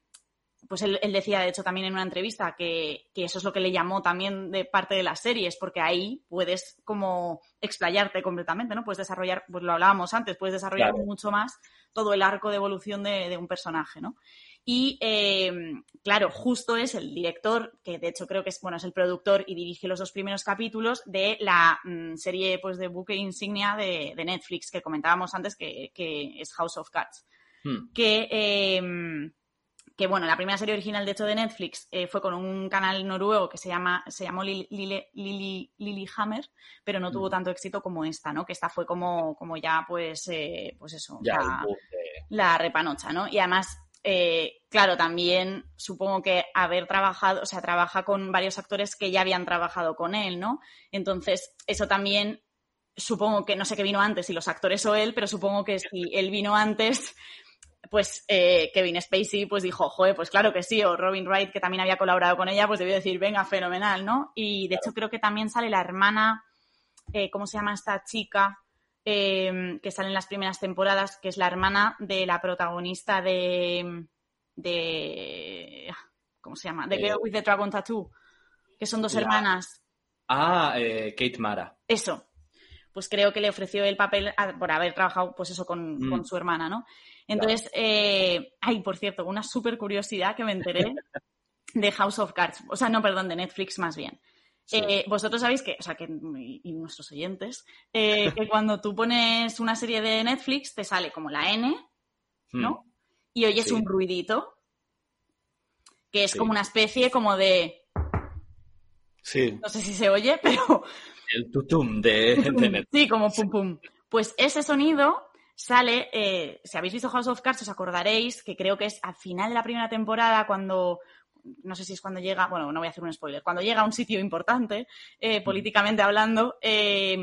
pues él, él decía, de hecho, también en una entrevista que, que eso es lo que le llamó también de parte de las series, porque ahí puedes como explayarte completamente, ¿no? Puedes desarrollar, pues lo hablábamos antes, puedes desarrollar Claro. mucho más todo el arco de evolución de, de un personaje, ¿no? Y eh, claro, justo es el director, que de hecho creo que es, bueno, es el productor y dirige los dos primeros capítulos de la mm, serie pues, de buque insignia de, de Netflix que comentábamos antes, que, que es House of Cards. Hmm. Que, eh, que, bueno, la primera serie original, de hecho, de Netflix eh, fue con un canal noruego que se, llama, se llamó Lily, Lily, Lily, Lilyhammer, pero no tuvo Mm. tanto éxito como esta, ¿no? Que esta fue como, como ya, pues, eh, pues eso, Ya, la repanocha, ¿no? Y además, eh, claro, también supongo que haber trabajado, o sea, trabaja con varios actores que ya habían trabajado con él, ¿no? Entonces, eso también, supongo que no sé qué vino antes, si los actores o él, pero supongo que si él vino antes, pues eh, Kevin Spacey pues dijo, joder, pues claro que sí, o Robin Wright, que también había colaborado con ella, pues debió decir, venga, fenomenal, ¿no? Y de hecho creo que también sale la hermana, eh, ¿cómo se llama esta chica? eh, que sale en las primeras temporadas, que es la hermana de la protagonista de. de ¿Cómo se llama? Eh, Girl with the Dragon Tattoo. Que son dos la- hermanas. Ah, eh, Kate Mara. Eso. Pues creo que le ofreció el papel a- por haber trabajado, pues eso, con, Mm. con su hermana, ¿no? Entonces, eh, ay, por cierto, una súper curiosidad que me enteré de House of Cards. O sea, no, perdón, de Netflix más bien. Sí. Eh, vosotros sabéis que, o sea, que, y, y nuestros oyentes, eh, que cuando tú pones una serie de Netflix te sale como la N, Hmm. ¿no? Y oyes Sí. un ruidito, que es Sí. como una especie como de, Sí, no sé si se oye, pero El tutum de, de Netflix. sí, como pum pum. Pues ese sonido sale, eh, si habéis visto House of Cards os acordaréis que creo que es al final de la primera temporada cuando, no sé si es cuando llega, bueno, no voy a hacer un spoiler, cuando llega a un sitio importante, eh, políticamente hablando, eh,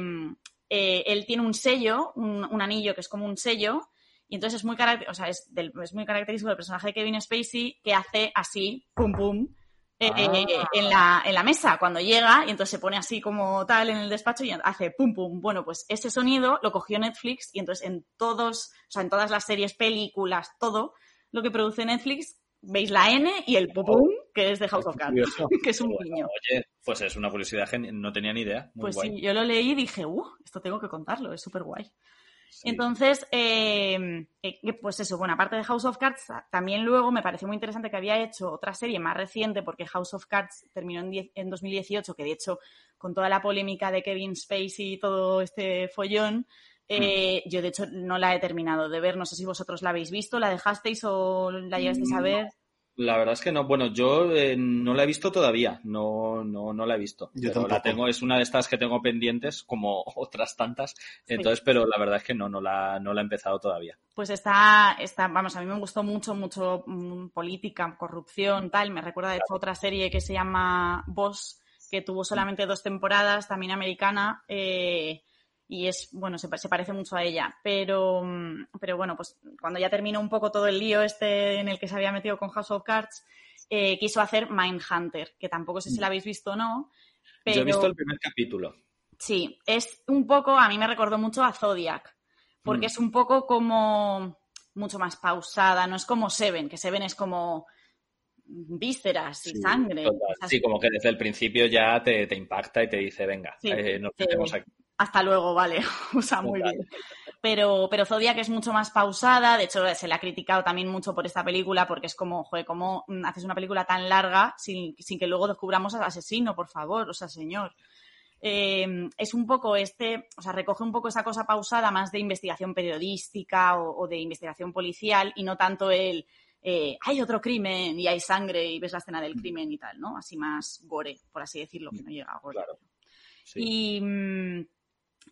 eh, él tiene un sello, un, un anillo que es como un sello, y entonces es muy, o sea, es, del- es muy característico del personaje de Kevin Spacey que hace así, pum pum, eh, Ah. eh, en, la, en la mesa cuando llega y entonces se pone así como tal en el despacho y hace pum pum. Bueno, pues ese sonido lo cogió Netflix y entonces en todos, o sea, en todas las series, películas, todo lo que produce Netflix, veis la N y el pum pum, que es de House of Cards, que es un Bueno, guiño. Oye, pues es una curiosidad, no tenía ni idea. Muy Pues guay. sí, yo lo leí y dije, uh, esto tengo que contarlo, es súper guay. Sí. Entonces, eh, eh, pues eso, bueno, aparte de House of Cards, también luego me pareció muy interesante que había hecho otra serie más reciente, porque House of Cards terminó en, die- en 2018, que de hecho, con toda la polémica de Kevin Spacey y todo este follón, eh, yo de hecho no la he terminado de ver, no sé si vosotros la habéis visto, la dejasteis o la llegasteis a ver. La verdad es que no. Bueno, yo eh, no la he visto todavía. No, no, no la he visto. Yo Pero la tengo, es una de estas que tengo pendientes, como otras tantas. Entonces, pero la verdad es que no, no la, no la he empezado todavía. Pues está, está, vamos, a mí me gustó mucho, mucho mm, política, corrupción, tal. Me recuerda de hecho otra serie que se llama Boss, que tuvo solamente dos temporadas, también americana, eh, y es, bueno, se, pa- se parece mucho a ella. Pero, mm, pero bueno, pues cuando ya terminó un poco todo el lío este en el que se había metido con House of Cards, eh, quiso hacer Mindhunter, que tampoco sé si la habéis visto o no. Pero... Yo he visto el primer capítulo. Sí, es un poco, a mí me recordó mucho a Zodiac, porque Mm. es un poco como mucho más pausada, no es como Seven, que Seven es como vísceras y Sí, sangre. total. Sí, como que desde el principio ya te, te impacta y te dice, venga, Sí, eh, nos metemos aquí. Hasta luego, vale, o sea, muy bien. Pero, pero Zodiac es mucho más pausada, de hecho se le ha criticado también mucho por esta película porque es como, joder, ¿cómo haces una película tan larga sin, sin que luego descubramos al asesino, por favor? O sea, señor. Eh, es un poco este, o sea, recoge un poco esa cosa pausada más de investigación periodística o, de investigación policial y no tanto el eh, hay otro crimen y hay sangre y ves la escena del crimen y tal, ¿no? Así más gore, por así decirlo, que no llega a gore. Claro. Y, mm,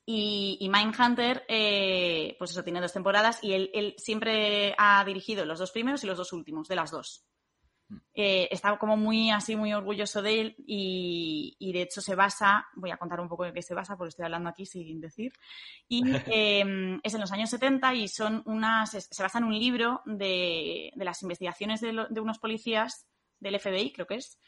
y, y Mindhunter, eh, pues eso, tiene dos temporadas y él, él siempre ha dirigido los dos primeros y los dos últimos, de las dos. Eh, está como muy así, muy orgulloso de él y, y, de hecho se basa, voy a contar un poco de qué se basa porque estoy hablando aquí sin decir, y eh, es en los años 70 y son unas, se basa en un libro de, de las investigaciones de, lo, de, unos policías del FBI, creo que es,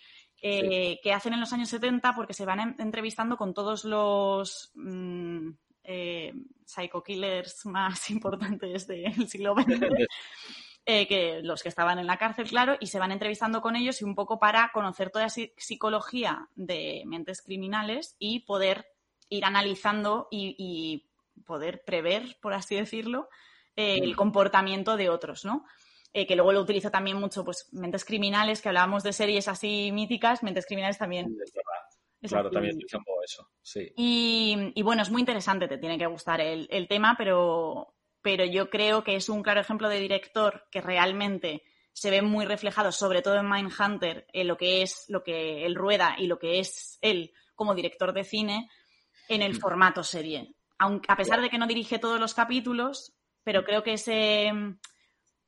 eh, sí. que hacen en los años 70 porque se van entrevistando con todos los... Mmm, eh, psycho killers más importantes del siglo XX eh, que los que estaban en la cárcel, claro, y se van entrevistando con ellos y un poco para conocer toda la psicología de mentes criminales y poder ir analizando y, y poder prever, por así decirlo, eh, el comportamiento de otros, ¿no? Eh, que luego lo utilizo también mucho, pues, mentes criminales, que hablábamos de series así míticas, mentes criminales también. Es verdad. Es claro, también utilizo un poco eso, sí. Y, y, bueno, es muy interesante, te tiene que gustar el, el tema, pero, pero yo creo que es un claro ejemplo de director que realmente se ve muy reflejado, sobre todo en Mindhunter, en lo que es lo que él rueda y lo que es él como director de cine en el formato serie. Aunque, a pesar de que no dirige todos los capítulos, pero creo que ese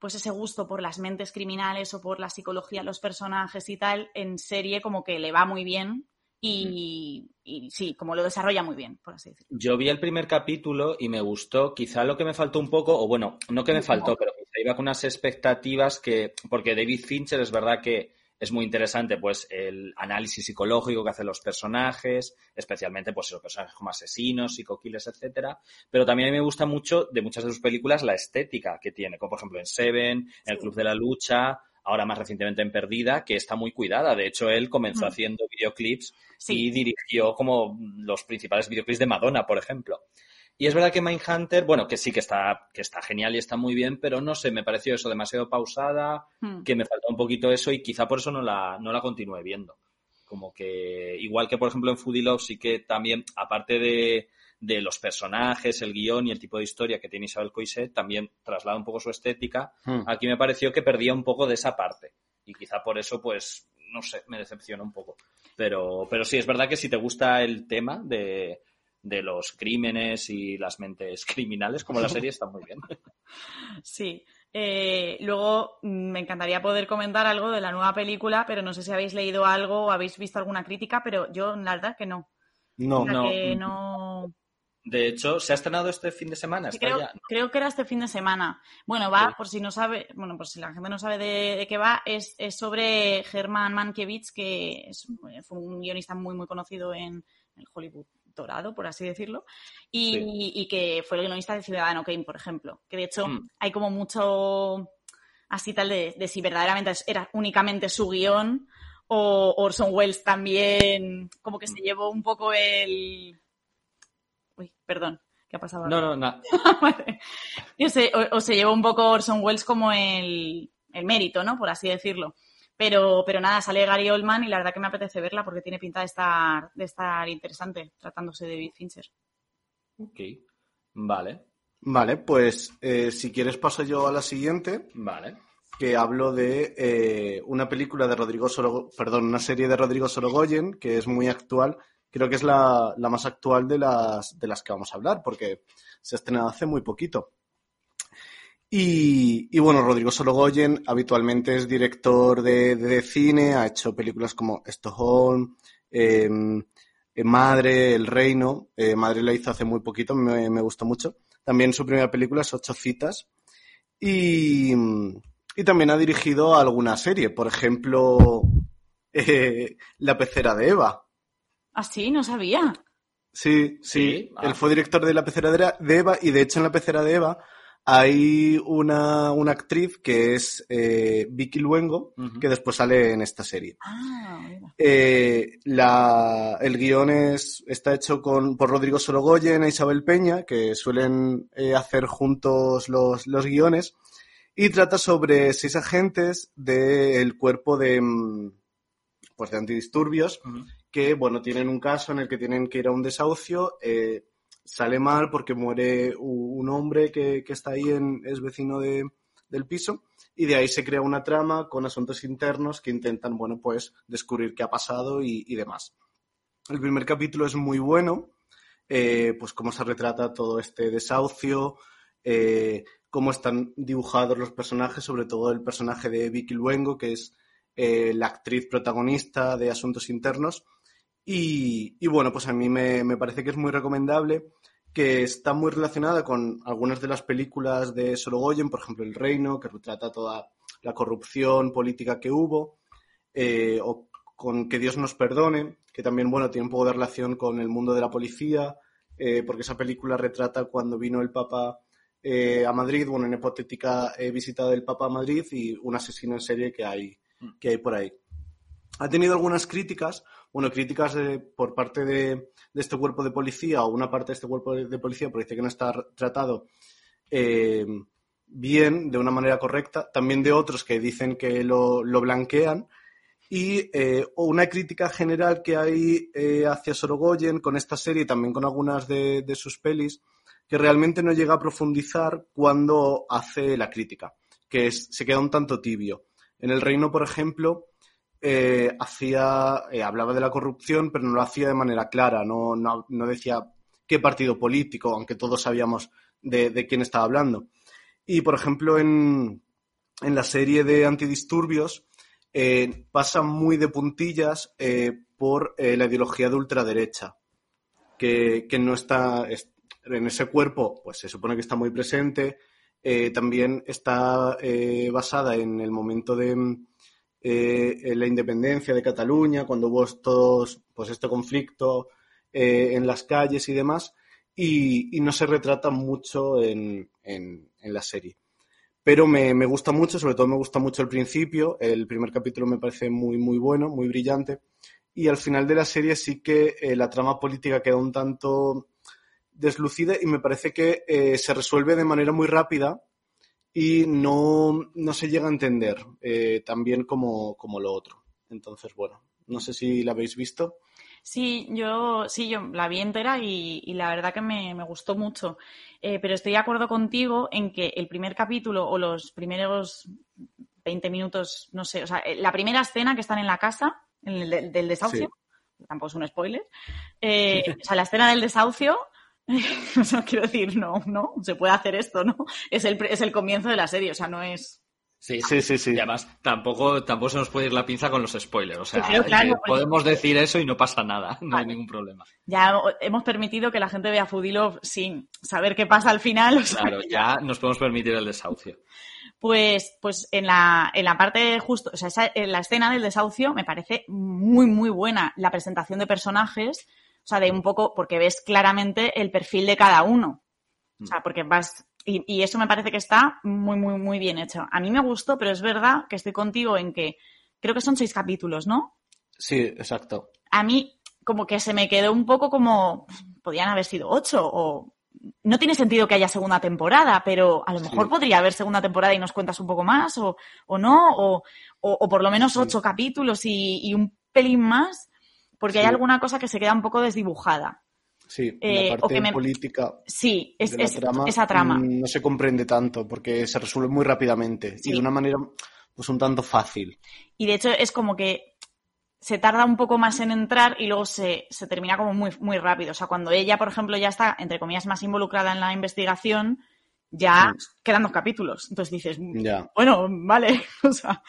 pues ese gusto por las mentes criminales o por la psicología de los personajes y tal, en serie como que le va muy bien y, y, sí, como lo desarrolla muy bien, por así decirlo. Yo vi el primer capítulo y me gustó. Quizá lo que me faltó un poco, o bueno, no que me faltó, pero quizá iba con unas expectativas que, porque David Fincher es verdad que es muy interesante, pues, el análisis psicológico que hacen los personajes, especialmente, pues, los personajes como asesinos, psicoquiles, etcétera. Pero también a mí me gusta mucho de muchas de sus películas la estética que tiene, como por ejemplo en Seven, en El Club de la Lucha, ahora más recientemente en Perdida, que está muy cuidada. De hecho, él comenzó mm. haciendo videoclips sí. y dirigió como los principales videoclips de Madonna, por ejemplo. Y es verdad que Mindhunter, bueno, que sí que está, que está genial y está muy bien, pero no sé, me pareció eso demasiado pausada, mm. que me faltó un poquito eso y quizá por eso no la, no la continué viendo. Como que, igual que por ejemplo en Foodie Love, sí que también, aparte de, de los personajes, el guion y el tipo de historia que tiene Isabel Coiset, también traslada un poco su estética. Mm. Aquí me pareció que perdía un poco de esa parte. Y quizá por eso, pues, no sé, me decepciona un poco. Pero, pero sí, es verdad que si te gusta el tema de, de los crímenes y las mentes criminales, como la serie, está muy bien. Sí. Eh, luego me encantaría poder comentar algo de la nueva película, pero no sé si habéis leído algo o habéis visto alguna crítica, pero yo la verdad que no. No, la no. Que no. De hecho, ¿se ha estrenado este fin de semana? Sí, creo, ya? creo, que era este fin de semana. Bueno, va, Sí. por si no sabe, bueno, por si la gente no sabe de, de qué va, es, es sobre Germán Mankiewicz, que es- fue un guionista muy, muy conocido en el Hollywood dorado, por así decirlo, y, Sí. y que fue el guionista de Ciudadano Kane, por ejemplo. Que de hecho Mm. hay como mucho así tal de, de si verdaderamente era únicamente su guion o Orson Welles también como que Mm. se llevó un poco el... Uy, perdón, ¿qué ha pasado? No, no, no. Yo sé, o, o se llevó un poco Orson Welles como el, el mérito, ¿no? Por así decirlo. Pero, pero nada, sale Gary Oldman y la verdad que me apetece verla porque tiene pinta de estar, de estar interesante tratándose de David Fincher. Ok. Vale, Vale, pues eh, si quieres paso yo a la siguiente, vale. que hablo de eh, una película de Rodrigo Sorogoyen, perdón, una serie de Rodrigo Sorogoyen, que es muy actual. Creo que es la, la más actual de las, de las que vamos a hablar, porque se ha estrenado hace muy poquito. Y, y bueno, Rodrigo Sorogoyen habitualmente es director de, de cine, ha hecho películas como Stockholm, eh, Madre, El Reino. Eh, Madre la hizo hace muy poquito, me, me, gustó mucho. También su primera película es Ocho Citas. Y, y también ha dirigido alguna serie, por ejemplo, eh, La Pecera de Eva. ¿Ah, sí? No sabía. Sí, sí. Sí, ah. Él fue director de La Pecera de Eva y de hecho en La Pecera de Eva hay una, una actriz que es eh, Vicky Luengo, que después sale en esta serie. Ah. Eh, la- el guion es, está hecho con, por Rodrigo Sorogoyen e Isabel Peña, que suelen eh, hacer juntos los, los guiones, y trata sobre seis agentes del cuerpo de, mm, pues de antidisturbios que, bueno, tienen un caso en el que tienen que ir a un desahucio, eh, sale mal porque muere un hombre que, que está ahí, en, es vecino de- del piso, y de ahí se crea una trama con asuntos internos que intentan, bueno, pues descubrir qué ha pasado y, y demás. El primer capítulo es muy bueno, eh, pues cómo se retrata todo este desahucio, eh, cómo están dibujados los personajes, sobre todo el personaje de Vicky Luengo, que es eh, la actriz protagonista de Asuntos Internos. Y, y bueno, pues a mí me, me parece que es muy recomendable, que está muy relacionada con algunas de las películas de Sorogoyen, por ejemplo El Reino, que retrata toda la corrupción política que hubo, eh, o con Que Dios nos perdone, que también, bueno, tiene un poco de relación con el mundo de la policía, eh, porque esa película retrata cuando vino el Papa eh, a Madrid, bueno, en hipotética eh, visita del Papa a Madrid y un asesino en serie que hay, que hay por ahí. Ha tenido algunas críticas, bueno, críticas de- por parte de, de este cuerpo de policía o una parte de este cuerpo de, de policía, porque dice que no está tratado eh, bien, de una manera correcta, también de otros que dicen que lo, lo blanquean, y eh, una crítica general que hay eh, hacia Sorogoyen con esta serie y también con algunas de, de sus pelis, que realmente no llega a profundizar cuando hace la crítica, que es- se queda un tanto tibio. En El Reino, por ejemplo, eh, hacía, eh, hablaba de la corrupción, pero no lo hacía de manera clara, no, no, no decía qué partido político, aunque todos sabíamos de, de quién estaba hablando. Y, por ejemplo, en, en la serie de antidisturbios eh, pasa muy de puntillas eh, por eh, la ideología de ultraderecha, que, que no está es- en ese cuerpo, pues se supone que está muy presente. eh, también está basada en el momento de eh, en la independencia de Cataluña, cuando hubo todos, pues este conflicto eh, en las calles y demás, y, no se retrata mucho en, en- la serie. Pero me, me gusta mucho, sobre todo me gusta mucho el principio, el primer capítulo me parece muy, muy bueno, muy brillante, y al final de la serie sí que eh, la trama política queda un tanto deslucida y me parece que se resuelve de manera muy rápida y no, no se llega a entender eh, tan bien como, como lo otro. Entonces, bueno, no sé si la habéis visto. Sí, yo, sí, yo la vi entera y, y la verdad que me, me gustó mucho. Eh, pero estoy de acuerdo contigo en que el primer capítulo o los primeros 20 minutos, no sé, o sea, eh, la primera escena que están en la casa, en el de- del desahucio, tampoco es un spoiler, eh, o sea, la escena del desahucio, o sea, quiero decir, no, no, se puede hacer esto, ¿no? Es el, es el comienzo de la serie, o sea, no es... Sí, Sí, sí, sí. Y además, tampoco, tampoco se nos puede ir la pinza con los spoilers. O sea, Claro, claro, que porque- podemos decir eso y no pasa nada. No hay ningún problema. Ya hemos permitido que la gente vea Fudilov sin saber qué pasa al final, o sea, Claro, ya nos podemos permitir el desahucio. Pues, pues en la, en la parte justo, o sea, esa- en la escena del desahucio me parece muy, muy buena la presentación de personajes, o sea, de un poco, porque ves claramente el perfil de cada uno. O sea, porque vas, y, y eso me parece que está muy, muy, muy bien hecho. A mí me gustó, pero es verdad que estoy contigo en que creo que son seis capítulos, ¿no? Sí, exacto. A mí como que se me quedó un poco como, podían haber sido ocho o... No tiene sentido que haya segunda temporada, pero a lo mejor Sí. podría haber segunda temporada y nos cuentas un poco más, o, o no, o, o- o por lo menos Sí. ocho capítulos y, y un pelín más, porque hay alguna cosa que se queda un poco desdibujada. Sí, Eh, la o parte que me- política Sí, es, de la es- trama, esa trama. mm, no se comprende tanto porque se resuelve muy rápidamente Sí. y de una manera pues un tanto fácil. Y de hecho es como que se tarda un poco más en entrar y luego se, se termina como muy, muy rápido. O sea, cuando ella, por ejemplo, ya está, entre comillas, más involucrada en la investigación, ya Mm. quedan dos capítulos. Entonces dices, Ya. bueno, vale. O sea,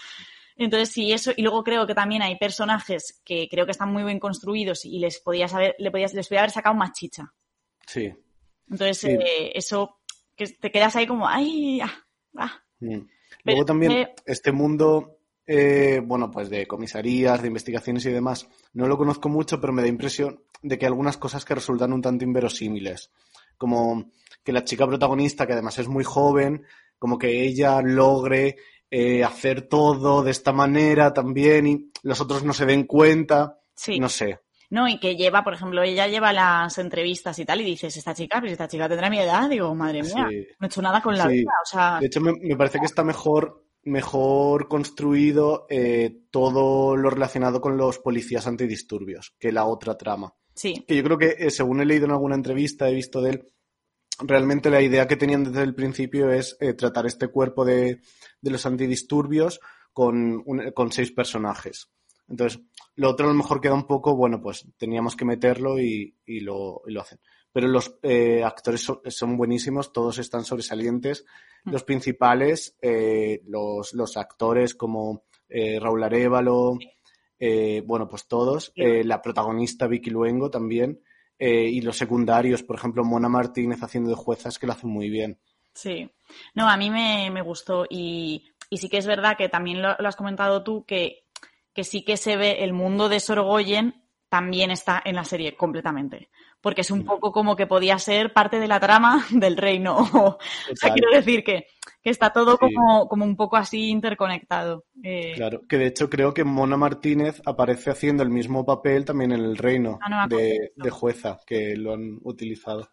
entonces sí, eso. Y luego creo que también hay personajes que creo que están muy bien construidos y les podías haber, le podías, les podía haber sacado más chicha. Sí. Entonces, Sí. eh, eso, que te quedas ahí como, ay, ah, ah. Mm. Pero, Luego también eh, este mundo, eh, bueno, pues de comisarías, de investigaciones y demás, no lo conozco mucho, pero me da impresión de que algunas cosas que resultan un tanto inverosímiles. Como que la chica protagonista, que además es muy joven, como que ella logre eh, hacer todo de esta manera también y los otros no se den cuenta. Sí. No sé. No, y que lleva, por ejemplo, ella lleva las entrevistas y tal, y dices, esta chica, pero esta chica tendrá mi edad, digo, madre mía, Sí. no he hecho nada con la Sí. vida, o sea, De hecho, me, me parece que está mejor, mejor construido eh, todo lo relacionado con los policías antidisturbios que la otra trama. sí, Que yo creo que, eh, según he leído en alguna entrevista, he visto de él, realmente la idea que tenían desde el principio es eh, tratar este cuerpo de, de los antidisturbios con, un- con seis personajes. Entonces, lo otro a lo mejor queda un poco, bueno, pues teníamos que meterlo y, y lo, y lo hacen. Pero los eh, actores son, son buenísimos, todos están sobresalientes. Los principales, eh, los, los actores como eh, Raúl Arevalo, eh, bueno, pues todos. La protagonista Vicky Luengo también. y los secundarios, por ejemplo, Mona Martínez haciendo de juezas que lo hacen muy bien. Sí. No, a mí me, me gustó y, y sí que es verdad que también lo, lo has comentado tú, que, que sí que se ve el mundo de Sorgoyen también está en la serie completamente. Porque es un poco como que podía ser parte de la trama del reino. O sea, quiero decir que, que está todo Sí. como, como un poco así interconectado. Eh, Claro, que de hecho creo que Mona Martínez aparece haciendo el mismo papel también en el reino Ah, no de de, jueza, que lo han utilizado.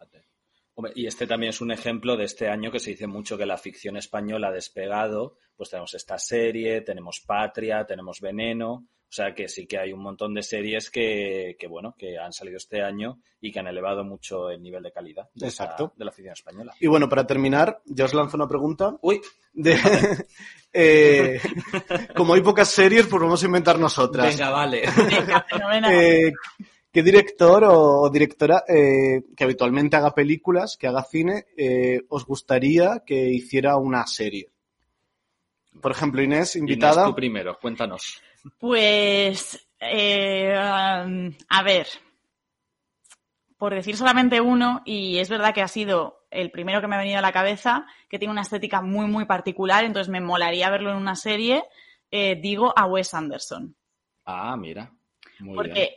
Y este también es un ejemplo de este año que se dice mucho que la ficción española ha despegado. Pues tenemos esta serie, tenemos Patria, tenemos Veneno. O sea que sí que hay un montón de series que, que, bueno, que han salido este año y que han elevado mucho el nivel de calidad de, la ficción española. Y bueno, para terminar, ya os lanzo una pregunta. Uy, De, eh, como hay pocas series, pues vamos a inventar nosotras. venga, vale. venga, fenomenal. Eh, ¿Qué director o, directora eh, que habitualmente haga películas, que haga cine, eh, os gustaría que hiciera una serie? Por ejemplo, Inés, invitada. Inés, tú primero, cuéntanos. Pues, eh, um, a ver, por decir solamente uno, y es verdad que ha sido el primero que me ha venido a la cabeza, que tiene una estética muy, muy particular, entonces me molaría verlo en una serie, eh, digo a Wes Anderson. Ah, mira. Muy porque bien.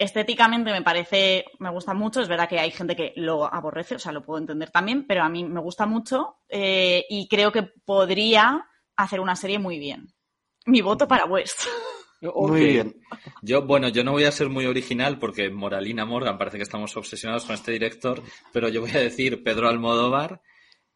Estéticamente me parece, me gusta mucho, es verdad que hay gente que lo aborrece, o sea, lo puedo entender también, pero a mí me gusta mucho eh, y creo que podría hacer una serie muy bien. Mi voto para Wes. Muy bien. Yo, bueno, yo no voy a ser muy original porque Moralina Morgan parece que estamos obsesionados con este director, pero yo voy a decir Pedro Almodóvar.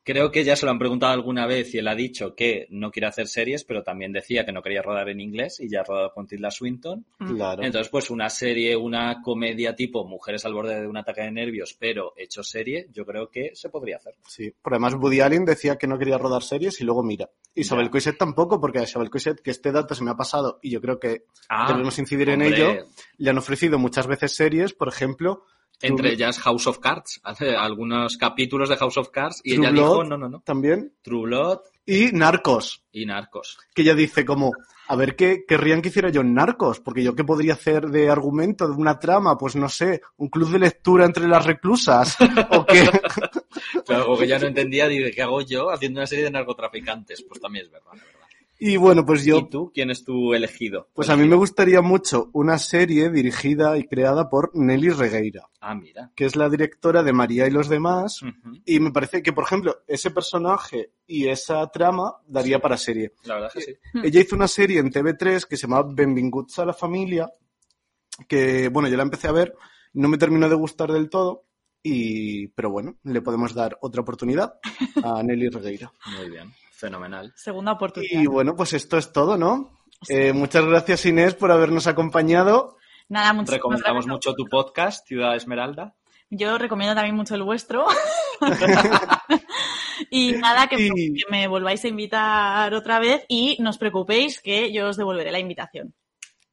Creo que ya se lo han preguntado alguna vez y él ha dicho que no quiere hacer series, pero también decía que no quería rodar en inglés y ya ha rodado con Tilda Swinton. Claro. Entonces, pues una serie, una comedia tipo Mujeres al borde de un ataque de nervios, pero hecho serie, yo creo que se podría hacer. Sí, por además Woody Allen decía que no quería rodar series y luego mira. Y Isabel Ya. Coixet tampoco, porque a Isabel Coixet, que este dato se me ha pasado y yo creo que Ah, debemos incidir en ello, le han ofrecido muchas veces series, por ejemplo, Entre True- ellas House of Cards, hace algunos capítulos de House of Cards y True ella dijo, Blood. no, no, no, también, True Blood y Narcos, y Narcos. que ella dice como, a ver qué querrían que hiciera yo en Narcos, porque yo qué podría hacer de argumento, de una trama, pues no sé, un club de lectura entre las reclusas, o qué. Pero algo que ya no entendía, dice, ¿qué hago yo haciendo una serie de narcotraficantes? Pues también es verdad. Y bueno, pues yo ¿Y tú? ¿Quién es tu elegido? Pues a mí me gustaría mucho una serie dirigida y creada por Nelly Regueira, Ah, mira. que es la directora de María y los demás. Y me parece que, por ejemplo, ese personaje y esa trama daría para serie. La verdad es que sí. Ella hizo una serie en TV3 que se llamaba Benvinguts a la familia, que, bueno, yo la empecé a ver, no me terminó de gustar del todo, y, pero bueno, le podemos dar otra oportunidad a Nelly Regueira. Muy bien. Fenomenal. Segunda oportunidad. Y bueno, pues esto es todo, ¿no? Eh, muchas gracias Inés por habernos acompañado. Nada, muchísimas Recomendamos gracias. mucho tu podcast, Ciudad Esmeralda. Yo recomiendo también mucho el vuestro. y nada, que, Y- que me volváis a invitar otra vez y no os preocupéis que yo os devolveré la invitación.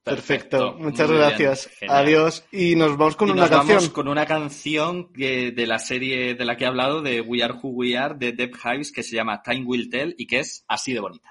Perfecto, muchas gracias. Adiós. Y nos vamos con y una nos canción. vamos con una canción que- de la serie de la que he hablado, de We Are Who We Are, de Deb Hives, que se llama Time Will Tell y que es así de bonita.